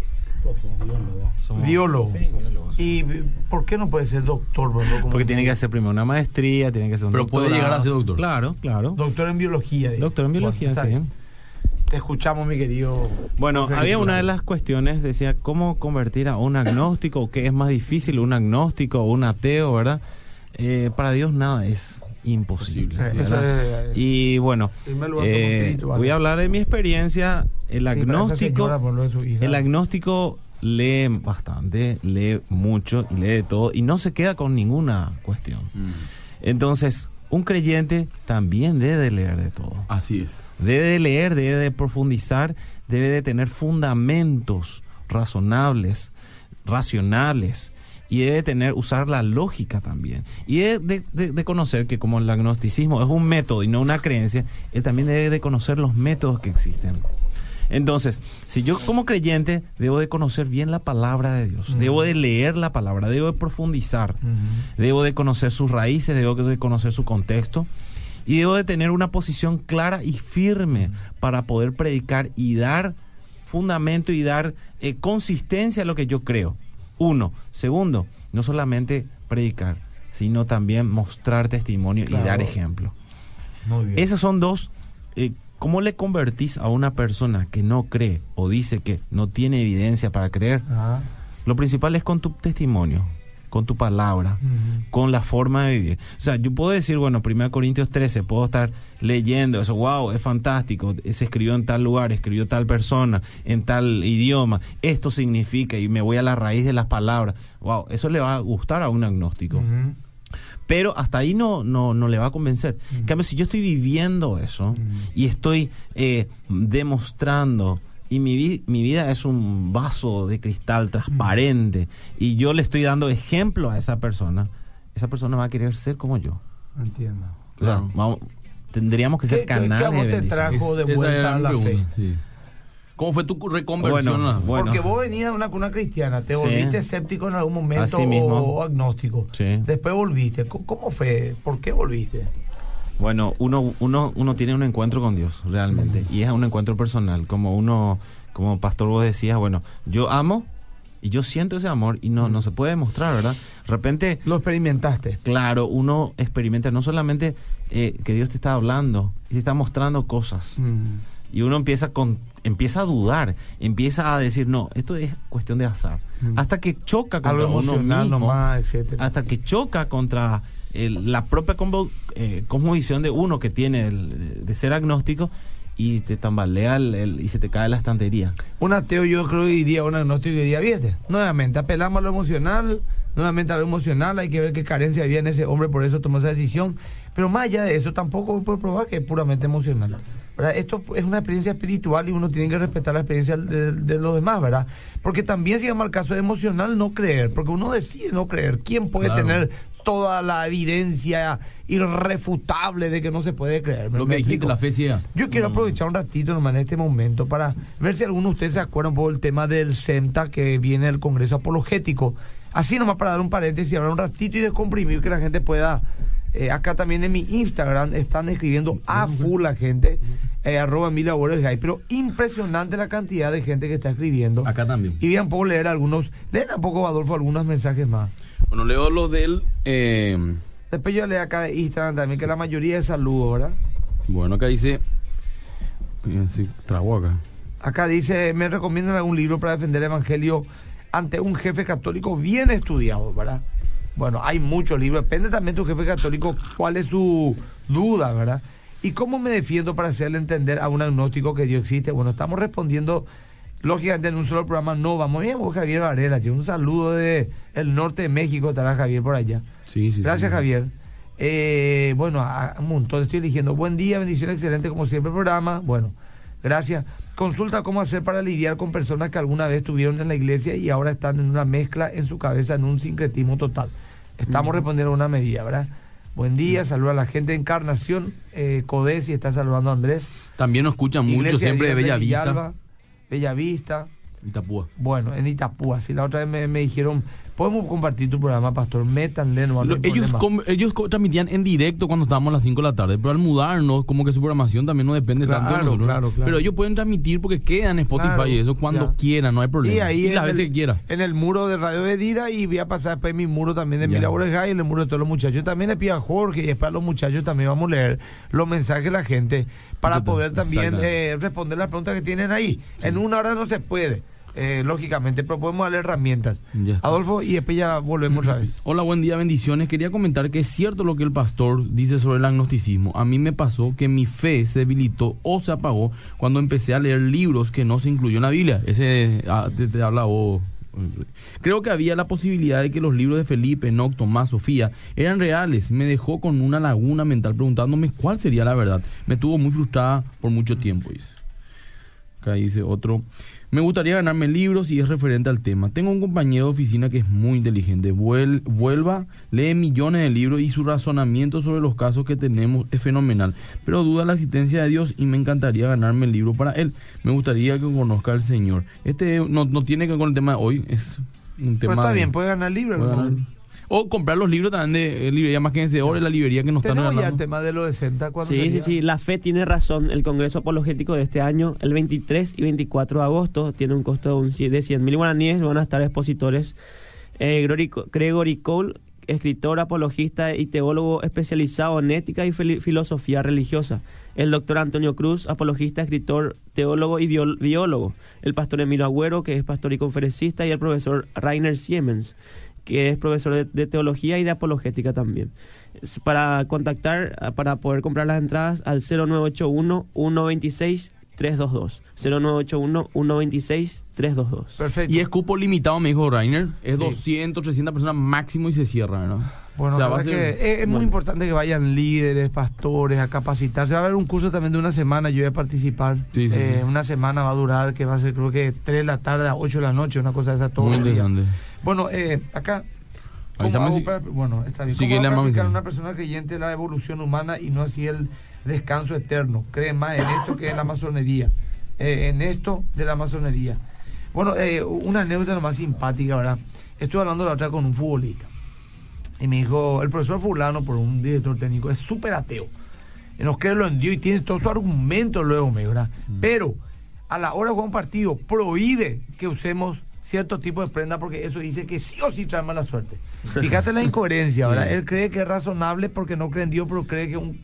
Somos- Biólogo. Sí, biólogo. ¿Y por qué no puede ser doctor? bro? Porque tiene que hacer primero una maestría, tiene que hacer un Pero puede llegar a ser doctor. Claro, claro. Doctor en biología. Doctor en biología, Bueno, sí. bien. Te escuchamos, mi querido. Bueno, había una de las cuestiones, decía, ¿cómo convertir a un agnóstico? ¿O ¿Qué es más difícil, un agnóstico o un ateo, verdad? Eh, para Dios nada es imposible. Eh, y bueno, eh, voy a hablar de mi experiencia. El agnóstico, el agnóstico lee bastante, lee mucho y lee de todo y no se queda con ninguna cuestión. Mm. Entonces, un creyente también debe de leer de todo. Así es. Debe de leer, debe de profundizar, debe de tener fundamentos razonables, racionales, y debe tener, usar la lógica también. Y debe de, de- de conocer que como el agnosticismo es un método y no una creencia, él también debe de conocer los métodos que existen. Entonces, si yo como creyente debo de conocer bien la palabra de Dios, debo de leer la palabra, debo de profundizar, debo de conocer sus raíces, debo de conocer su contexto y debo de tener una posición clara y firme para poder predicar y dar fundamento y dar eh, consistencia a lo que yo creo. Uno. Segundo, no solamente predicar, sino también mostrar testimonio y dar ejemplo. Muy bien. Esos son dos. eh, ¿Cómo le convertís a una persona que no cree o dice que no tiene evidencia para creer? Ah. Lo principal es con tu testimonio, con tu palabra, con la forma de vivir. O sea, yo puedo decir, bueno, 1 Corintios 13, puedo estar leyendo eso, wow, es fantástico, se escribió en tal lugar, escribió tal persona, en tal idioma, esto significa, y me voy a la raíz de las palabras, wow, eso le va a gustar a un agnóstico. Pero hasta ahí no, no, no le va a convencer. En cambio, si yo estoy viviendo eso y estoy eh, demostrando, y mi, vi- mi vida es un vaso de cristal transparente, y yo le estoy dando ejemplo a esa persona, esa persona va a querer ser como yo. Entiendo. O sea, Claro. vamos- tendríamos que ¿Qué- ser qué- qué a canales vos de te trajo de vuelta a la fe? sí. ¿Cómo fue tu reconversión? Bueno, a la- bueno. Porque vos venías de una cuna cristiana, te Sí. volviste escéptico en algún momento Así mismo. o agnóstico. Sí. Después volviste. ¿Cómo- ¿Cómo fue? ¿Por qué volviste? Bueno, uno, uno, uno tiene un encuentro con Dios, realmente, y es un encuentro personal, como uno, como pastor vos decías, bueno, yo amo y yo siento ese amor y no, no se puede demostrar, ¿verdad? De repente, Lo experimentaste. claro, uno experimenta no solamente eh, que Dios te está hablando, y te está mostrando cosas, Mm. y uno empieza con empieza a dudar, empieza a decir, no, esto es cuestión de azar, Mm. hasta que choca contra Algo uno mismo, nomás, hasta que choca contra el- la propia combo- eh, cosmovisión de uno que tiene el- de ser agnóstico y te tambalea el- el- y se te cae la estantería. Un ateo yo creo que diría, un agnóstico diría, viste, nuevamente apelamos a lo emocional, nuevamente a lo emocional, hay que ver qué carencia había en ese hombre, por eso tomó esa decisión. Pero más allá de eso, tampoco puede probar que es puramente emocional. ¿verdad? Esto es una experiencia espiritual y uno tiene que respetar la experiencia de, de los demás, ¿verdad? Porque también si llama el caso de emocional no creer, porque uno decide no creer. ¿Quién puede Claro. tener toda la evidencia irrefutable de que no se puede creer. ¿Me- Lo me que dijiste, la fe ciega. Yo quiero Mm. aprovechar un ratito nomás en este momento para ver si alguno de ustedes se acuerda un poco del tema del CEMTA que viene del Congreso Apologético. Así nomás para dar un paréntesis, hablar un ratito y descomprimir que la gente pueda... eh, acá también en mi Instagram están escribiendo a full la gente, eh, arroba Gay, pero impresionante la cantidad de gente que está escribiendo. Acá también. Y bien, puedo leer algunos, leen un poco, Adolfo, algunos mensajes más. Bueno, leo los del... eh, Después yo leo acá de Instagram también, que la mayoría es saludos, ¿verdad? bueno, acá dice... eh, Sí, trago acá. Acá dice, me recomiendan algún libro para defender el Evangelio ante un jefe católico bien estudiado, ¿verdad? Bueno, hay muchos libros, depende también de tu jefe católico cuál es su duda, ¿verdad? ¿Y cómo me defiendo para hacerle entender a un agnóstico que Dios existe? Bueno, estamos respondiendo, lógicamente, en un solo programa, no vamos bien, vos, Javier Varela, un saludo de el norte de México, estará Javier por allá. Sí, sí. Gracias, sí. Javier. Eh, bueno, a un montón estoy eligiendo. Buen día, bendición, excelente como siempre el programa. Bueno, gracias. Consulta cómo hacer para lidiar con personas que alguna vez estuvieron en la iglesia y ahora están en una mezcla en su cabeza, en un sincretismo total. Estamos respondiendo a una medida, ¿verdad? Buen día, saluda a la gente de Encarnación, eh, Codesi está saludando a Andrés. También nos escuchan mucho siempre de Bella Villalba, Vista. Bellavista. Itapúa. Bueno, en Itapúa. Si la otra vez me, me dijeron, podemos compartir tu programa, Pastor, métanle, no, Lo- ellos, com- ellos transmitían en directo cuando estábamos a las 5 de la tarde, pero al mudarnos, como que su programación también no depende tanto de Claro, nosotros. claro, claro. Pero ellos pueden transmitir porque quedan en Spotify Claro, y eso cuando ya. quieran, no hay problema. Y ahí las en veces el, que quiera. En el muro de Radio Bedira y voy a pasar después mi muro también de Ya. Mila Borges y el muro de todos los muchachos. También le pido a Jorge y después a los muchachos también vamos a leer los mensajes de la gente para poder también eh, responder las preguntas que tienen ahí. En una hora no se puede, eh, lógicamente, pero podemos darle herramientas. Adolfo, y después ya volvemos otra vez. Hola, buen día, bendiciones. Quería comentar que es cierto lo que el pastor dice sobre el agnosticismo. A mí me pasó que mi fe se debilitó o se apagó cuando empecé a leer libros que no se incluyó en la Biblia. Ese ah, te, te habla vos. Creo que había la posibilidad de que los libros de Felipe, Enoch, Tomás, Sofía eran reales. Me dejó con una laguna mental preguntándome cuál sería la verdad. Me tuvo muy frustrada por mucho tiempo, dice. Acá dice otro. Me gustaría ganarme libros y es referente al tema. Tengo un compañero de oficina que es muy inteligente. Vuel- vuelva, lee millones de libros y su razonamiento sobre los casos que tenemos es fenomenal. Pero duda la existencia de Dios y me encantaría ganarme el libro para él. Me gustaría que conozca al Señor. Este no, no tiene que ver con el tema de hoy, es un tema. Pero está de- bien, puede ganar libre. O comprar los libros también de eh, librería más que vencedor, la librería que nos están Tenemos ya el regalando. tema de lo de Senta. ¿cuándo Sí, sí, sería? sí, la fe tiene razón. El Congreso Apologético de este año, el 23 y 24 de agosto, tiene un costo de, un de 100 mil guaraníes. Van a estar expositores eh, Gregory, Gregory Cole, escritor, apologista y teólogo especializado en ética y filosofía religiosa. El doctor Antonio Cruz, apologista, escritor, teólogo y biólogo. El pastor Emilio Agüero, que es pastor y conferencista. Y el profesor Rainer Siemens, que es profesor de, de teología y de apologética también. Para contactar, ah, para poder comprar las entradas al 0981-126-322. 0981-126-322. Perfecto. Y es cupo limitado, me dijo Rainer. Es Sí. 200, 300 personas máximo y se cierra, ¿no? Bueno, O sea, va a ser- que es, es muy bueno. importante que vayan líderes, pastores a capacitarse. Va a haber un curso también de una semana, yo voy a participar. Sí, sí, Eh, sí. Una semana va a durar, que va a ser creo que 3 de la tarde a 8 de la noche, una cosa de esa todo Muy interesante. Bueno, eh, acá... ¿cómo Avísame hago si- para- bueno, está bien. Sigue ¿Cómo a una persona creyente de la evolución humana y no así el descanso eterno? Cree más en esto que en la masonería. Eh, en esto de la masonería. Bueno, eh, una anécdota nomás simpática, ¿verdad? Estuve hablando la otra con un futbolista. Y me dijo, el profesor fulano, por un director técnico, es súper ateo. Y nos cree lo en Dios y tiene todo su argumento luego, me ¿verdad? Pero a la hora de jugar un partido, prohíbe que usemos cierto tipo de prenda porque eso dice que sí o sí trae mala suerte. Fíjate la incoherencia, ¿verdad? Sí. Él cree que es razonable porque no cree en Dios, pero cree que un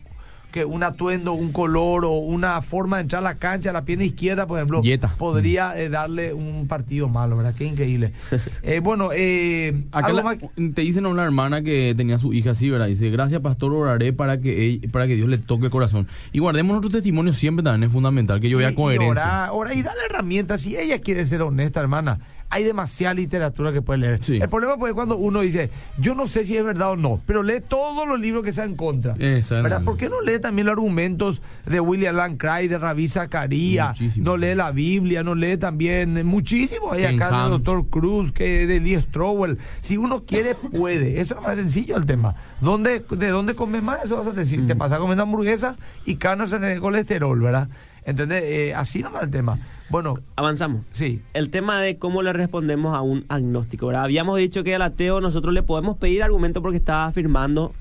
que un atuendo, un color o una forma de entrar a la cancha, la pierna izquierda, por ejemplo, podría eh, darle un partido malo, ¿verdad? Qué increíble. Eh, bueno, eh, Acá algo la- más- te dicen a una hermana que tenía su hija así, ¿verdad? Dice, gracias pastor, oraré para que ella- para que Dios le toque el corazón. Y guardemos nuestro testimonio siempre también es fundamental, que yo y- vea y coherencia. orar, orar y darle herramientas. Si ella quiere ser honesta, hermana, hay demasiada literatura que puedes leer. Sí. El problema pues es cuando uno dice, yo no sé si es verdad o no, pero lee todos los libros que sean en contra. ¿Verdad? ¿Por qué no lee también los argumentos de William Lane Craig, de Rabí Zacarías? No lee la Biblia, no lee también muchísimo. Hay Ken acá del doctor Cruz, que de Lee Strowell. Si uno quiere, puede. Eso es más sencillo el tema. ¿Dónde, ¿De dónde comes más? Eso vas a decir. Mm. Te pasa comiendo hamburguesa y carnes en el colesterol, ¿verdad? ¿Entendés? Eh, así nomás el tema. Bueno, Avanzamos. sí. El tema de cómo le respondemos a un agnóstico. ¿verdad? Habíamos dicho que al ateo nosotros le podemos pedir argumento porque está afirmando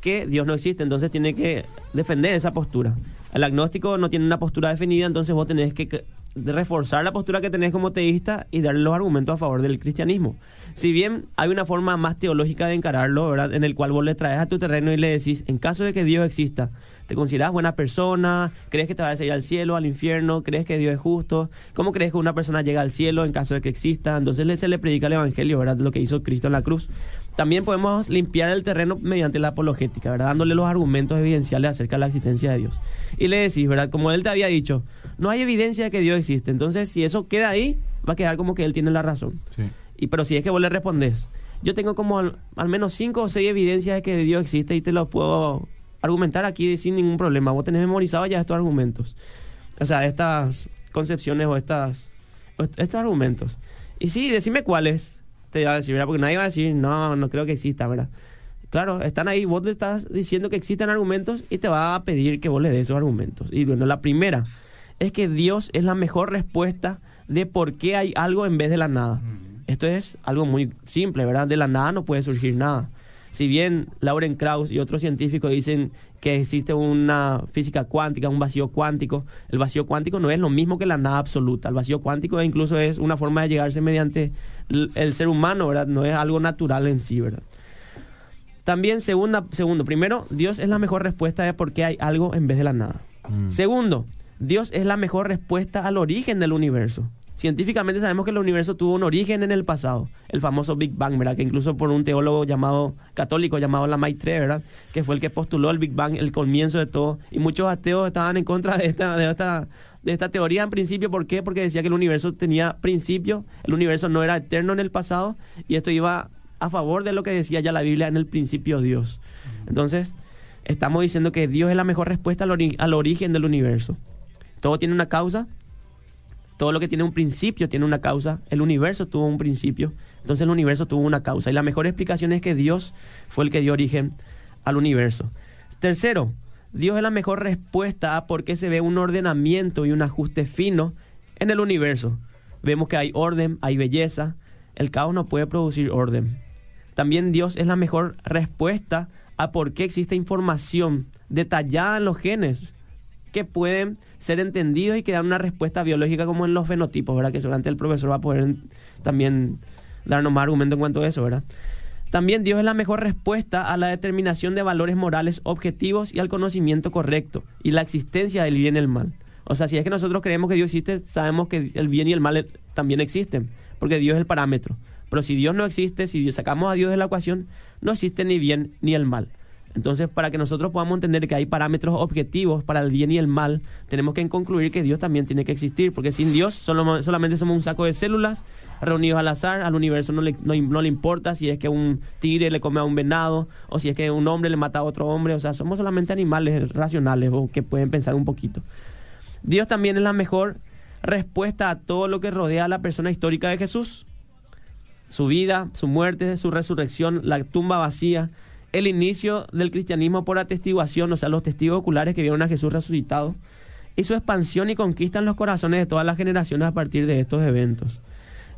que Dios no existe, entonces tiene que defender esa postura. El agnóstico no tiene una postura definida, entonces vos tenés que que reforzar la postura que tenés como teísta y darle los argumentos a favor del cristianismo. Si bien hay una forma más teológica de encararlo, ¿verdad? En el cual vos le traes a tu terreno y le decís, en caso de que Dios exista, ¿te consideras buena persona? ¿Crees que te vas a ir al cielo, al infierno? ¿Crees que Dios es justo? ¿Cómo crees que una persona llega al cielo en caso de que exista? Entonces se le predica el evangelio, ¿verdad? Lo que hizo Cristo en la cruz. También podemos limpiar el terreno mediante la apologética, ¿verdad? Dándole los argumentos evidenciales acerca de la existencia de Dios. Y le decís, ¿verdad? Como él te había dicho, no hay evidencia de que Dios existe. Entonces, si eso queda ahí, va a quedar como que él tiene la razón. Sí. Y pero si es que vos le respondés, yo tengo como al, al menos cinco o seis evidencias de que Dios existe y te los puedo argumentar aquí sin ningún problema. Vos tenés memorizado ya estos argumentos. O sea, estas concepciones o estas o estos argumentos. Y sí, decime cuáles. Te va a decir, ¿verdad? Porque nadie va a decir, no, no creo que exista, ¿verdad? Claro, están ahí, vos le estás diciendo que existen argumentos y te va a pedir que vos le des esos argumentos. Y bueno, la primera es que Dios es la mejor respuesta de por qué hay algo en vez de la nada. Esto es algo muy simple, ¿verdad? De la nada no puede surgir nada. Si bien Lauren Krauss y otros científicos dicen que existe una física cuántica, un vacío cuántico, el vacío cuántico no es lo mismo que la nada absoluta. El vacío cuántico incluso es una forma de llegarse mediante el ser humano, ¿verdad? No es algo natural en sí, ¿verdad? También, segunda, segundo, primero, Dios es la mejor respuesta de por qué hay algo en vez de la nada. Mm. Segundo, Dios es la mejor respuesta al origen del universo. Científicamente sabemos que el universo tuvo un origen en el pasado, el famoso Big Bang, ¿verdad? Que incluso por un teólogo llamado católico llamado Lamaitre, ¿verdad? Que fue el que postuló el Big Bang, el comienzo de todo, y muchos ateos estaban en contra de esta de esta de esta teoría en principio, ¿por qué? Porque decía que el universo tenía principio, el universo no era eterno en el pasado y esto iba a favor de lo que decía ya la Biblia en el principio Dios. Entonces, estamos diciendo que Dios es la mejor respuesta al, ori- al origen del universo. Todo tiene una causa, todo lo que tiene un principio tiene una causa. El universo tuvo un principio, entonces el universo tuvo una causa. Y la mejor explicación es que Dios fue el que dio origen al universo. Tercero, Dios es la mejor respuesta a por qué se ve un ordenamiento y un ajuste fino en el universo. Vemos que hay orden, hay belleza. El caos no puede producir orden. También Dios es la mejor respuesta a por qué existe información detallada en los genes que pueden ser entendidos y que dan una respuesta biológica como en los fenotipos, ¿verdad? Que seguramente el profesor va a poder también darnos más argumento en cuanto a eso, ¿verdad? También Dios es la mejor respuesta a la determinación de valores morales objetivos y al conocimiento correcto y la existencia del bien y el mal. O sea, si es que nosotros creemos que Dios existe, sabemos que el bien y el mal eh, también existen, porque Dios es el parámetro. Pero si Dios no existe, si sacamos a Dios de la ecuación, no existe ni bien ni el mal. Entonces, para que nosotros podamos entender que hay parámetros objetivos para el bien y el mal, tenemos que concluir que Dios también tiene que existir, porque sin Dios solo, solamente somos un saco de células reunidos al azar, al universo no le, no, no le importa si es que un tigre le come a un venado o si es que un hombre le mata a otro hombre, o sea, somos solamente animales racionales o que pueden pensar un poquito. Dios también es la mejor respuesta a todo lo que rodea a la persona histórica de Jesús. Su vida, su muerte, su resurrección, la tumba vacía, el inicio del cristianismo por atestiguación, o sea, los testigos oculares que vieron a Jesús resucitado, y su expansión y conquista en los corazones de todas las generaciones a partir de estos eventos.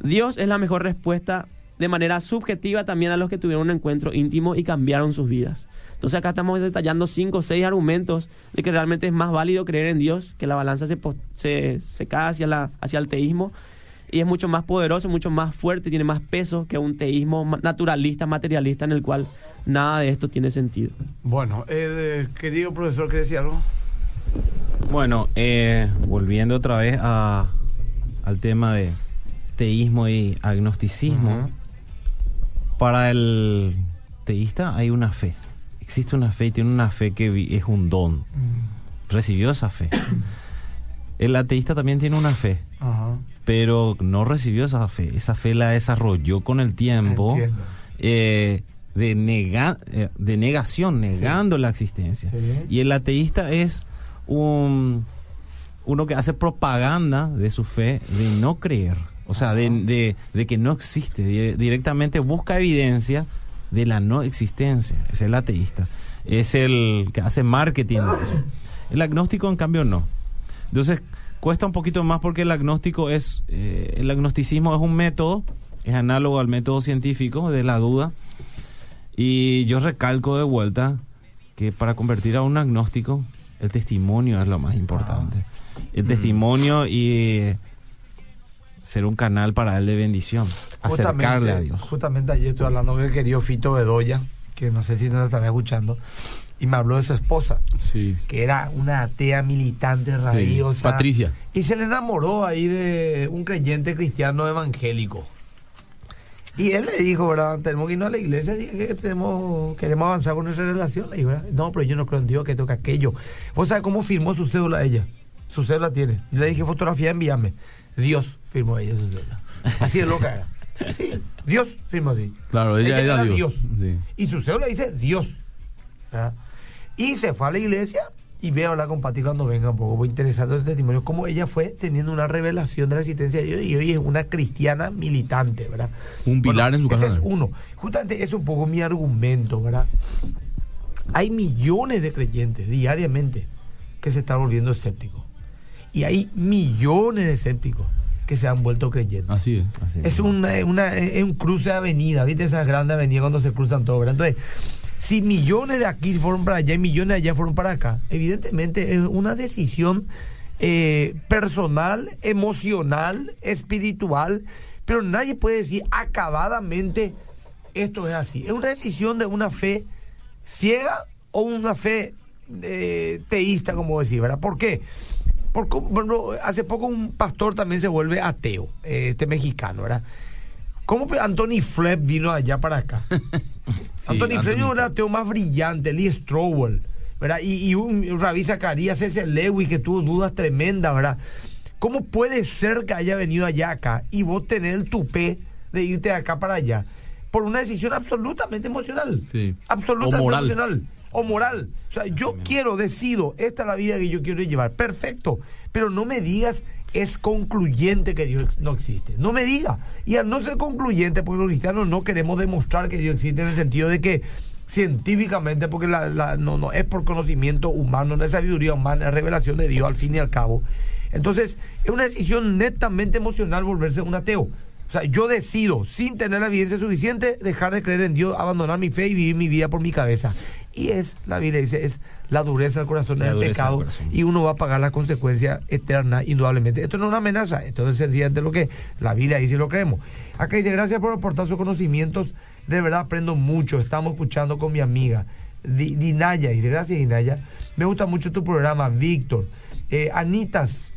Dios es la mejor respuesta de manera subjetiva también a los que tuvieron un encuentro íntimo y cambiaron sus vidas. Entonces acá estamos detallando cinco o seis argumentos de que realmente es más válido creer en Dios, que la balanza se, se, se cae hacia, la, hacia el teísmo y es mucho más poderoso, mucho más fuerte, tiene más peso que un teísmo naturalista, materialista en el cual nada de esto tiene sentido. Bueno, eh, querido profesor, ¿querés decir algo? Bueno, eh, volviendo otra vez a, al tema de teísmo y agnosticismo, para el teísta hay una fe. Existe una fe y tiene una fe que es un don. Mm. Recibió esa fe. El ateísta también tiene una fe, Ajá. Pero no recibió esa fe. Esa fe la desarrolló con el tiempo eh, de, nega- eh, de negación, negando la existencia. Sí. Y el ateísta es un uno que hace propaganda de su fe de no creer, o sea, de, de- de que no existe, Di- directamente busca evidencia de la no existencia, es el ateísta, es el que hace marketing. de eso. El agnóstico, en cambio, no. Entonces, cuesta un poquito más porque el agnóstico es, eh, el agnosticismo es un método, es análogo al método científico de la duda, y yo recalco de vuelta que para convertir a un agnóstico, el testimonio es lo más importante. El testimonio y eh, ser un canal para él de bendición, acercarle a Dios. Justamente ayer estoy hablando con el querido Fito Bedoya, que no sé si nos estará escuchando, y me habló de su esposa, Sí. que era una atea militante Sí. radiosa. Patricia. Y se le enamoró ahí de un creyente cristiano evangélico. Y él le dijo, ¿verdad? Tenemos que irnos a la iglesia, que tenemos, queremos avanzar con nuestra relación. Le dije, ¿verdad? No, pero yo no creo en Dios, que toca aquello. ¿Vos sabés cómo firmó su cédula ella? Su cédula tiene. Yo le dije, fotografía, envíame. Dios firmó ella su cédula. Así de loca era. Sí, Dios firmó así. Claro, ella era Dios. Sí. Y su cédula dice Dios. ¿verdad? Y se fue a la iglesia y ve a hablar con Pati cuando venga un poco. Muy interesante el testimonio. Cómo ella fue teniendo una revelación de la existencia de Dios y hoy es una cristiana militante, ¿verdad? Un pilar en su casa. Ese es uno. Justamente es un poco mi argumento, ¿verdad? Hay millones de creyentes diariamente que se están volviendo escépticos. Y hay millones de escépticos que se han vuelto creyentes. Así es. Así Es, una, una- es un cruce de avenida, ¿viste? Esas grandes avenidas cuando se cruzan todo, ¿verdad? Entonces, si millones de aquí fueron para allá y millones de allá fueron para acá, evidentemente es una decisión eh, personal, emocional, espiritual, pero nadie puede decir acabadamente esto es así. Es una decisión de una fe ciega o una fe eh, teísta, como decir, ¿verdad? ¿Por qué? Porque, hace poco un pastor también se vuelve ateo, eh, este mexicano, ¿verdad? ¿Cómo Anthony Flep vino allá para acá? Sí, Anthony Anthony es un ateo más brillante, Lee Strobel, ¿verdad? Y, y un, Rabí Zacarías, ese Lewis que tuvo dudas tremendas, ¿verdad? ¿Cómo puede ser que haya venido allá acá y vos tenés el tupé de irte de acá para allá? Por una decisión absolutamente emocional. Sí. Absolutamente O moral. emocional. O moral. O sea, yo quiero, decido, esta es la vida que yo quiero llevar. Perfecto. Pero no me digas, es concluyente que Dios no existe. No me diga. Y al no ser concluyente, porque los cristianos no queremos demostrar que Dios existe en el sentido de que científicamente, porque la- no, no es por conocimiento humano, no es sabiduría humana, es revelación de Dios al fin y al cabo. Entonces, es una decisión netamente emocional volverse un ateo. O sea, yo decido, sin tener la evidencia suficiente, dejar de creer en Dios, abandonar mi fe y vivir mi vida por mi cabeza. Y es, la Biblia dice, es la dureza del corazón del pecado corazón. y uno va a pagar la consecuencia eterna, indudablemente. Esto no es una amenaza, esto es sencillamente lo que la Biblia dice y lo creemos. Acá dice, gracias por aportar sus conocimientos, de verdad aprendo mucho, estamos escuchando con mi amiga. Di- Dinaya, dice, gracias Dinaya, me gusta mucho tu programa, Víctor. Eh, Anitas,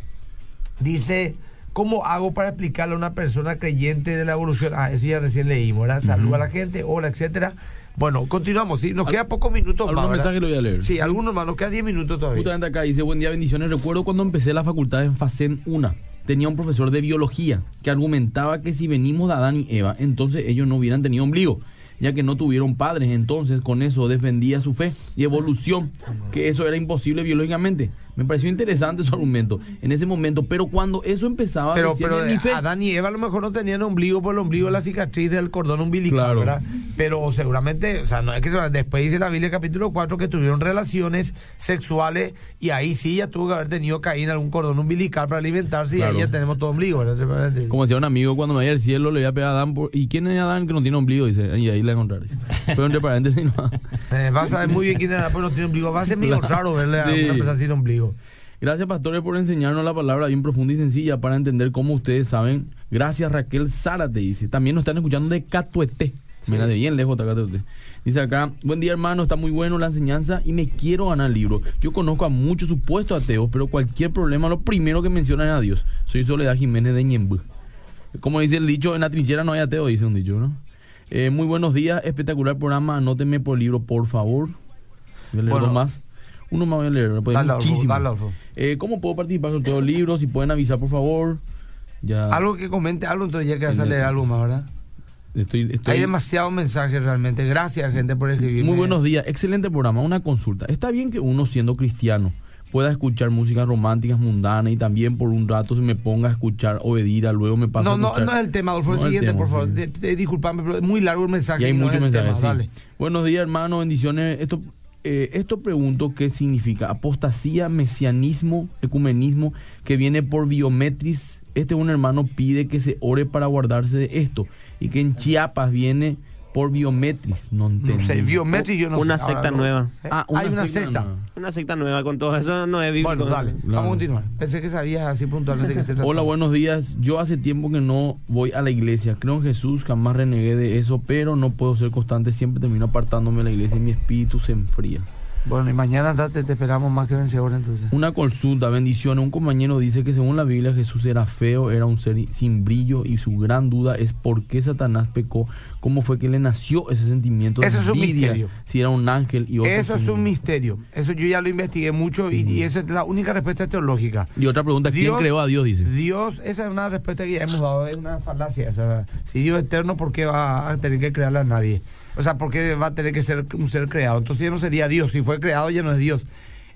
Dice, ¿cómo hago para explicarle a una persona creyente de la evolución? Ah, eso ya recién leímos, ¿verdad? Saluda a la gente, hola, etcétera. Bueno, continuamos, ¿sí? Nos Al- queda pocos minutos algunos más. ¿verdad? mensajes lo voy a leer. Sí, algunos más, nos queda 10 minutos todavía. Justamente acá dice, buen día, bendiciones. Recuerdo cuando empecé la facultad en FACEN 1. Tenía un profesor de biología que argumentaba que si venimos de Adán y Eva, entonces ellos no hubieran tenido ombligo, ya que no tuvieron padres. Entonces con eso defendía su fe y evolución, que eso era imposible biológicamente. Me pareció interesante su argumento en ese momento, pero cuando eso empezaba Pero, pero. Adán y Eva a lo mejor no tenían ombligo por el ombligo de la cicatriz del cordón umbilical, Claro. ¿verdad? Pero seguramente, o sea, no es que se- después dice la Biblia capítulo 4 que tuvieron relaciones sexuales y ahí sí ya tuvo que haber tenido caído algún cordón umbilical para alimentarse Claro. y ahí ya tenemos todo ombligo, ¿verdad? Como decía un amigo, cuando me vaya al cielo le voy a pegar a Adán. por- ¿Y quién es Adán que no tiene ombligo? Dice, y ahí la encontrar. dice. Pero entre paréntesis, no. Eh, vas a saber muy bien quién era, pero no tiene ombligo. Va a ser medio Claro. raro verle a Sí. una persona sin ombligo. Gracias, pastores, por enseñarnos la palabra bien profunda y sencilla para entender cómo ustedes saben. Gracias, Raquel Zárate, dice. También nos están escuchando de Catuete. Mira, de bien lejos está Catuete. Dice acá, buen día, hermano, está muy bueno la enseñanza y me quiero ganar el libro. Yo conozco a muchos supuestos ateos, pero cualquier problema, lo primero que mencionan es a Dios. Soy Soledad Jiménez de Ñembú. Como dice el dicho, en la trinchera no hay ateo, dice un dicho, ¿no? Eh, muy buenos días, espectacular programa. Anótenme por el libro, por favor. Voy a leer Bueno. más. Uno más voy a leer, hay Dale, Alfo, muchísimos. dale. Eh, ¿Cómo puedo participar con todo el libro? Si pueden avisar, por favor. Ya Algo que comente, algo, entonces ya que vas a leer algo más, ¿verdad? estoy, estoy- Hay demasiados mensajes realmente. Gracias, gente, por escribir. Muy buenos días, excelente programa. Una consulta. Está bien que uno siendo cristiano pueda escuchar músicas románticas mundanas y también por un rato se me ponga a escuchar Obedira, luego me pasa No, a no, escuchar- no es el tema, Adolfo. No el siguiente, tema, por favor. sí. Te- te- disculpame, pero es muy largo el mensaje. Y hay muchos mensajes, sí. Buenos días, hermano, bendiciones. Esto, eh, esto pregunto qué significa. Apostasía, mesianismo, ecumenismo, que viene por biometris. Este un hermano pide que se ore para guardarse de esto. Y que en Chiapas viene por biometris. No entiendo. No sé, biometría yo no Una sé. Secta no. nueva. ¿Eh? Ah, Hay una secta. nueva. Una secta nueva con todo eso no es bíblico. Bueno, dale, Claro. vamos a continuar. Pensé que sabías así puntualmente que se trataba. Hola, buenos días. Yo hace tiempo que no voy a la iglesia. Creo en Jesús, jamás renegué de eso, pero no puedo ser constante. Siempre termino apartándome de la iglesia y mi espíritu se enfría. Bueno, y mañana te esperamos más que vencedor entonces. Una consulta, bendiciones. Un compañero dice que según la Biblia Jesús era feo, era un ser sin brillo y su gran duda es por qué Satanás pecó, cómo fue que le nació ese sentimiento de Eso es un envidia, misterio. si era un ángel y otro Eso es un misterio. Eso yo ya lo investigué mucho y, y esa es la única respuesta teológica. Y otra pregunta, ¿quién Dios- creó a Dios? Dice. Dios, esa es una respuesta que ya hemos dado, es una falacia. esa. si Dios es eterno, ¿por qué va a tener que crearle a nadie? O sea, ¿por qué va a tener que ser un ser creado? Entonces ya no sería Dios. Si fue creado, ya no es Dios.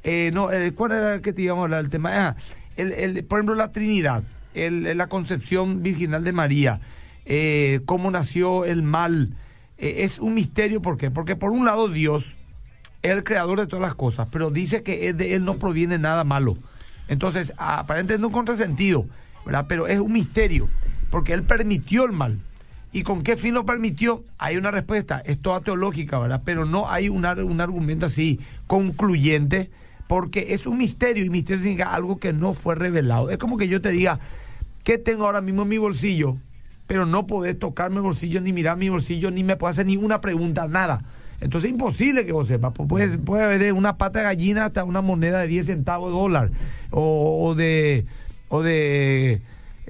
Eh, no, eh, ¿cuál era el que te íbamos a hablar? El tema, ah, el, el- por ejemplo, la Trinidad, el- la concepción virginal de María, eh, cómo nació el mal, eh, es un misterio. ¿Por qué? Porque por un lado Dios es el creador de todas las cosas, pero dice que de él no proviene nada malo. Entonces, aparentemente es un contrasentido, ¿verdad? Pero es un misterio, porque él permitió el mal. ¿Y con qué fin lo permitió? Hay una respuesta, es toda teológica, ¿verdad? Pero no hay un, un argumento así concluyente, porque es un misterio, y misterio significa algo que no fue revelado. Es como que yo te diga, ¿qué tengo ahora mismo en mi bolsillo? Pero no podés tocar mi bolsillo, ni mirar mi bolsillo, ni me puedes hacer ninguna pregunta, nada. Entonces es imposible que vos sepas. Pu- Puede, puede haber de una pata de gallina hasta una moneda de 10 centavos de dólar. O de. O de.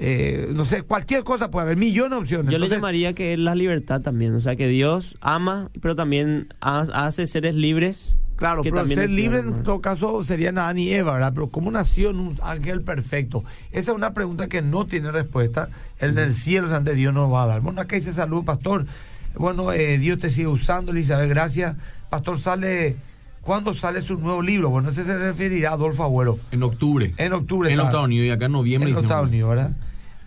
Eh, no sé, cualquier cosa puede haber, millones de opciones. Yo le llamaría que es la libertad también. O sea, que Dios ama, pero también ha- hace seres libres. Claro, que pero también ser libre en todo caso sería nada ni Eva, ¿verdad? Pero ¿cómo nació en un ángel perfecto? Esa es una pregunta que no tiene respuesta. El del cielo ante Dios nos va a dar. Bueno, acá dice salud, pastor. Bueno, eh, Dios te sigue usando, Elizabeth, gracias. Pastor, sale. ¿Cuándo sale su nuevo libro? Bueno, ese se referirá a Adolfo Agüero. En octubre. En octubre. En claro. Estados Unidos y acá en noviembre. En. Estados Unidos, ¿verdad?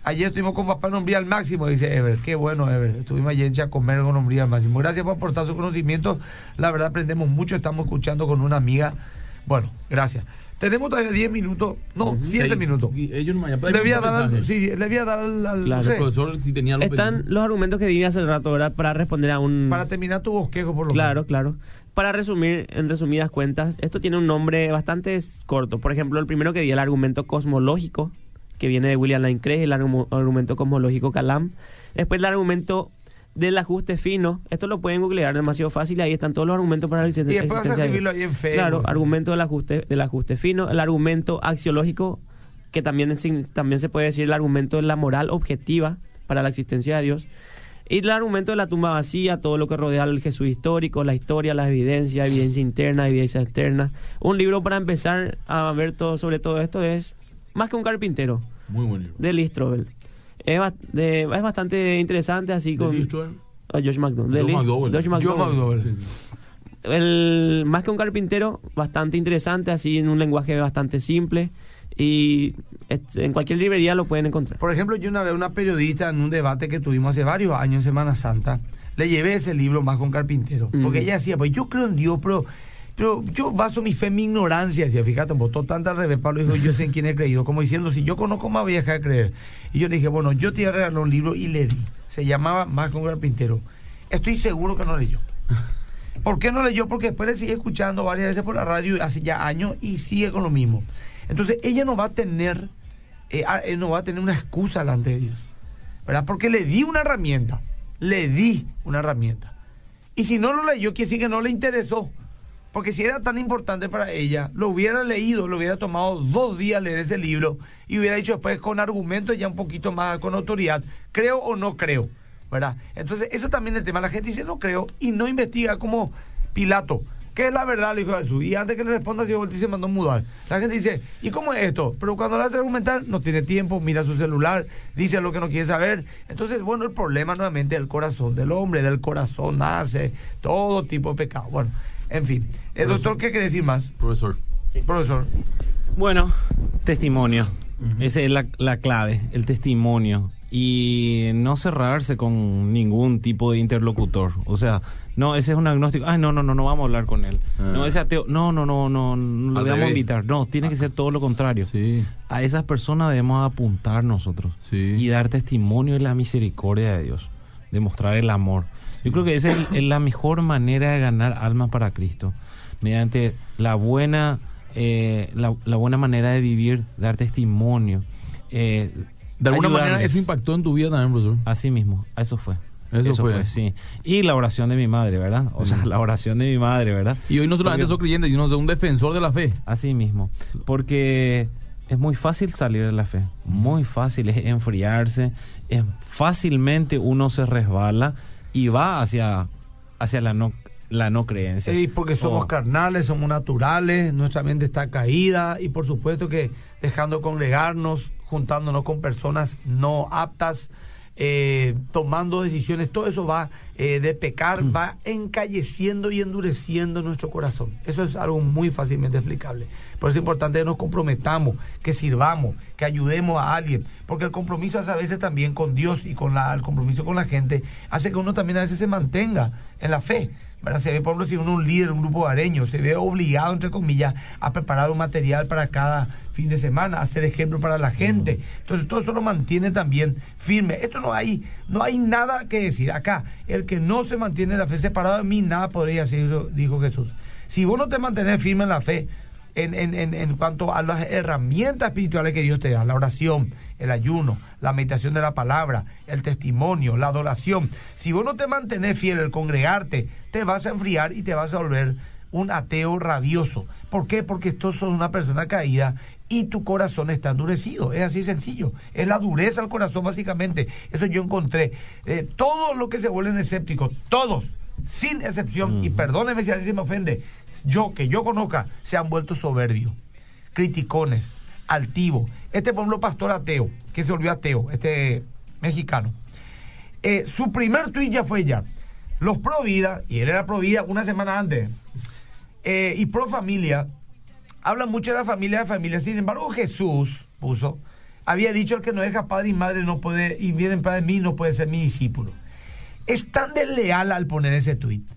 Ayer estuvimos con papá en Hombría al máximo, dice Ever. Qué bueno, Ever. Estuvimos ayer a comer con Hombría al máximo. Gracias por aportar su conocimiento. La verdad, aprendemos mucho. Estamos escuchando con una amiga. Bueno, gracias. Tenemos todavía 10 minutos, no, 7 Seis. minutos. Ellos no me Le voy a dar al, sí, le voy a dar al, al- Claro. no sé, profesor, si tenía los Están los argumentos que di hace rato, ¿verdad? Para responder a un... para terminar tu bosquejo por lo Claro, menos. claro. Para resumir, en resumidas cuentas, esto tiene un nombre bastante corto. Por ejemplo, el primero que di, el argumento cosmológico, que viene de William Lane Craig, el argu- argumento cosmológico Calam. Después el argumento del ajuste fino. Esto lo pueden googlear demasiado fácil, ahí están todos los argumentos para la Y existencia después vas a existencia de escribirlo ahí en Facebook. Claro, argumento del ajuste, del ajuste fino, el argumento axiológico, que también, es también se puede decir el argumento de la moral objetiva para la existencia de Dios. Y el argumento de la tumba vacía, todo lo que rodea al Jesús histórico, la historia, la evidencia, evidencia interna, evidencia externa. Un libro para empezar a ver todo sobre todo esto es Más que un carpintero, Muy buen libro. de Lee Strobel. Es, ba- de- es bastante interesante así con... ¿De Lee Strobel? Ah, Josh McDowell. De Joe Lee- McDowell. Josh McDowell. McDowell. Sí, sí. El, más que un carpintero, bastante interesante, así en un lenguaje bastante simple. Y en cualquier librería lo pueden encontrar. Por ejemplo, yo una vez una periodista en un debate que tuvimos hace varios años en Semana Santa, le llevé ese libro más con carpintero. Porque ella decía, pues yo creo en Dios, pero, pero yo baso mi fe en mi ignorancia. Decía, fíjate, votó tanto al revés. Pablo dijo, yo sé en quién he creído. Como diciendo, si yo conozco más, voy a dejar de creer. Y yo le dije, bueno, yo te voy a regalar un libro y le di. Se llamaba Más con carpintero. Estoy seguro que no leyó. ¿Por qué no leyó? Porque después le sigue escuchando varias veces por la radio hace ya años y sigue con lo mismo. Entonces ella no va a tener, eh, eh, no va a tener una excusa delante de Dios. ¿Verdad? Porque le di una herramienta. Le di una herramienta. Y si no lo leyó, quiere decir que no le interesó. Porque si era tan importante para ella, lo hubiera leído, lo hubiera tomado dos días leer ese libro y hubiera dicho después con argumentos ya un poquito más con autoridad, creo o no creo, ¿verdad? Entonces, eso también es el tema. La gente dice no creo y no investiga como Pilato. ¿Qué es la verdad? Le dijo Jesús. Y antes que le responda, dio vuelta y se mandó a mudar. La gente dice, ¿y cómo es esto? Pero cuando le hace argumentar, no tiene tiempo, mira su celular, dice lo que no quiere saber. Entonces, bueno, el problema nuevamente del corazón del hombre, del corazón nace todo tipo de pecado. Bueno, en fin. El doctor, ¿qué quiere decir más? Profesor. Profesor. Bueno, testimonio. Esa es la, la clave, el testimonio. Y no cerrarse con ningún tipo de interlocutor. O sea, no, ese es un agnóstico. Ay, no, no, no, no vamos a hablar con él. Ah. No, ese ateo. No, no, no, no, no lo revés. invitar. No, tiene que ser todo lo contrario. Sí. A esas personas debemos apuntar nosotros Sí. y dar testimonio de la misericordia de Dios, demostrar el amor. Yo creo que esa es, el- es la mejor manera de ganar almas para Cristo, mediante la buena, eh, la, la buena manera de vivir, dar testimonio. eh, De alguna manera eso impactó en tu vida también, profesor. Así mismo, eso fue. Eso fue. sí. Y la oración de mi madre, ¿verdad? O sea, la oración de mi madre, ¿verdad? Y hoy no solamente Porque- sos creyente, sino sos un defensor de la fe. Así mismo. Porque es muy fácil salir de la fe. Muy fácil es enfriarse. Es fácilmente uno se resbala y va hacia, hacia la no la no creencia. Sí, porque somos Oh. carnales, somos naturales, nuestra mente está caída y por supuesto que dejando congregarnos, juntándonos con personas no aptas, eh, tomando decisiones, todo eso va eh, de pecar, va encalleciendo y endureciendo nuestro corazón. Eso es algo muy fácilmente explicable. Por eso es importante que nos comprometamos, que sirvamos, que ayudemos a alguien, porque el compromiso a veces también con Dios y con la, el compromiso con la gente hace que uno también a veces se mantenga en la fe. ¿Verdad? Se ve, por ejemplo, si uno es un líder, un grupo de areños, se ve obligado, entre comillas, a preparar un material para cada fin de semana, a hacer ejemplo para la gente. Entonces, todo eso lo mantiene también firme. Esto no hay, no hay nada que decir. Acá, el que no se mantiene en la fe separado de mí, nada podría hacer, dijo- dijo Jesús. Si vos no te mantienes firme en la fe, en, en, en, en cuanto a las herramientas espirituales que Dios te da, la oración, el ayuno, la meditación de la palabra, el testimonio, la adoración. Si vos no te mantenés fiel al congregarte, te vas a enfriar y te vas a volver un ateo rabioso. ¿Por qué? Porque tú sos una persona caída y tu corazón está endurecido. Es así sencillo. Es la dureza del corazón, básicamente. Eso yo encontré. Eh, todos los que se vuelven escépticos, todos, sin excepción, y perdóneme si alguien se me ofende, yo que yo conozca, se han vuelto soberbios, criticones, altivos. Este, por ejemplo, pastor ateo, que se volvió ateo, este mexicano. Eh, su primer tuit ya fue ya. Los pro vida, y él era pro vida una semana antes, eh, y pro familia, hablan mucho de la familia de familia. Sin embargo, Jesús puso, había dicho el que no deja padre y madre no puede, y viene de mí, no puede ser mi discípulo. Es tan desleal al poner ese tuit.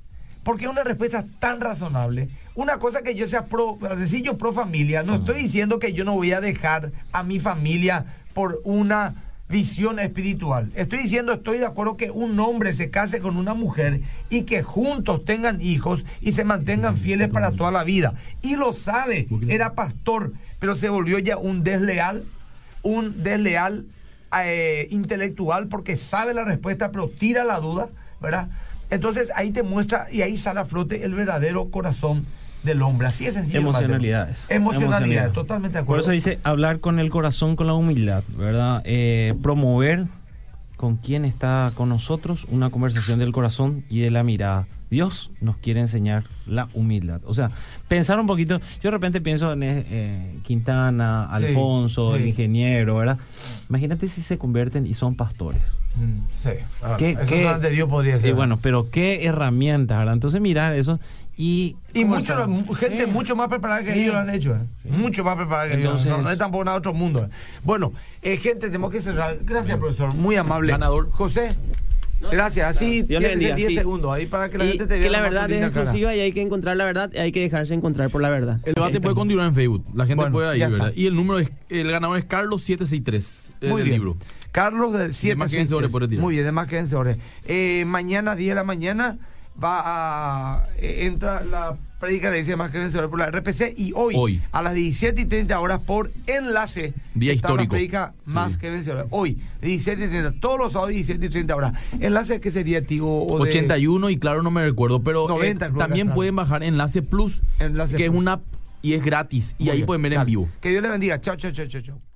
Porque es una respuesta tan razonable. Una cosa que yo sea pro, decir yo pro familia, no estoy diciendo que yo no voy a dejar a mi familia por una visión espiritual. Estoy diciendo, estoy de acuerdo que un hombre se case con una mujer y que juntos tengan hijos y se mantengan fieles para toda la vida. Y lo sabe, era pastor, pero se volvió ya un desleal, un desleal eh, intelectual porque sabe la respuesta, pero tira la duda, ¿verdad? Entonces ahí te muestra y ahí sale a flote el verdadero corazón del hombre. Así es sencillo. Emocionalidades. Emocionalidades, Emocionalidad. totalmente de Por acuerdo. eso dice hablar con el corazón, con la humildad, ¿verdad? Eh, promover con quien está con nosotros una conversación del corazón y de la mirada. Dios nos quiere enseñar la humildad. O sea, pensar un poquito. Yo de repente pienso en eh, Quintana, Sí, Alfonso, el ingeniero, ¿verdad? Imagínate si se convierten y son pastores. Mm, sí. Ah, ¿Qué- eso qué- Dios podría ser. Y bueno, pero qué herramientas, ¿verdad? Entonces mirar eso y... Y ¿cómo mucho, gente Sí. mucho más preparada que Sí. ellos lo han hecho. ¿eh? Mucho más preparada que Entonces- ellos. No, no es tampoco nada otro mundo. ¿eh? Bueno, eh, gente, tenemos que cerrar. Gracias, profesor. Muy amable. Ganador. José. Gracias. Así tienes bendiga, 10 sí. segundos ahí para que la Y gente te vea. que la verdad es exclusiva y hay que encontrar la verdad y hay que dejarse encontrar por la verdad. El debate puede continuar en Facebook. La gente Bueno, puede está. ¿verdad? Y el número es, el ganador es Carlos 763 eh, Muy del bien. libro. Carlos de 7 más que Ensores por retirar. Muy bien, de más que Ensores. Eh, mañana, 10 de la mañana, va a. eh, entra la prédica de más que Ensores por la RPC y hoy, Hoy. a las 17 y 30 horas por enlace. Día está histórico. La prédica más Sí. que vencedores. Hoy, 17 y 30, todos los sábados, 17 y 30 horas. Enlace que sería, Tigo. O de- 81 y claro, no me recuerdo, pero eh, 90 creo que también pueden bajar Enlace Plus, Enlace que es Plus. una app y es gratis. Y Muy ahí bien. pueden ver en vivo. Que Dios le bendiga. Chao, chao, chao. chao.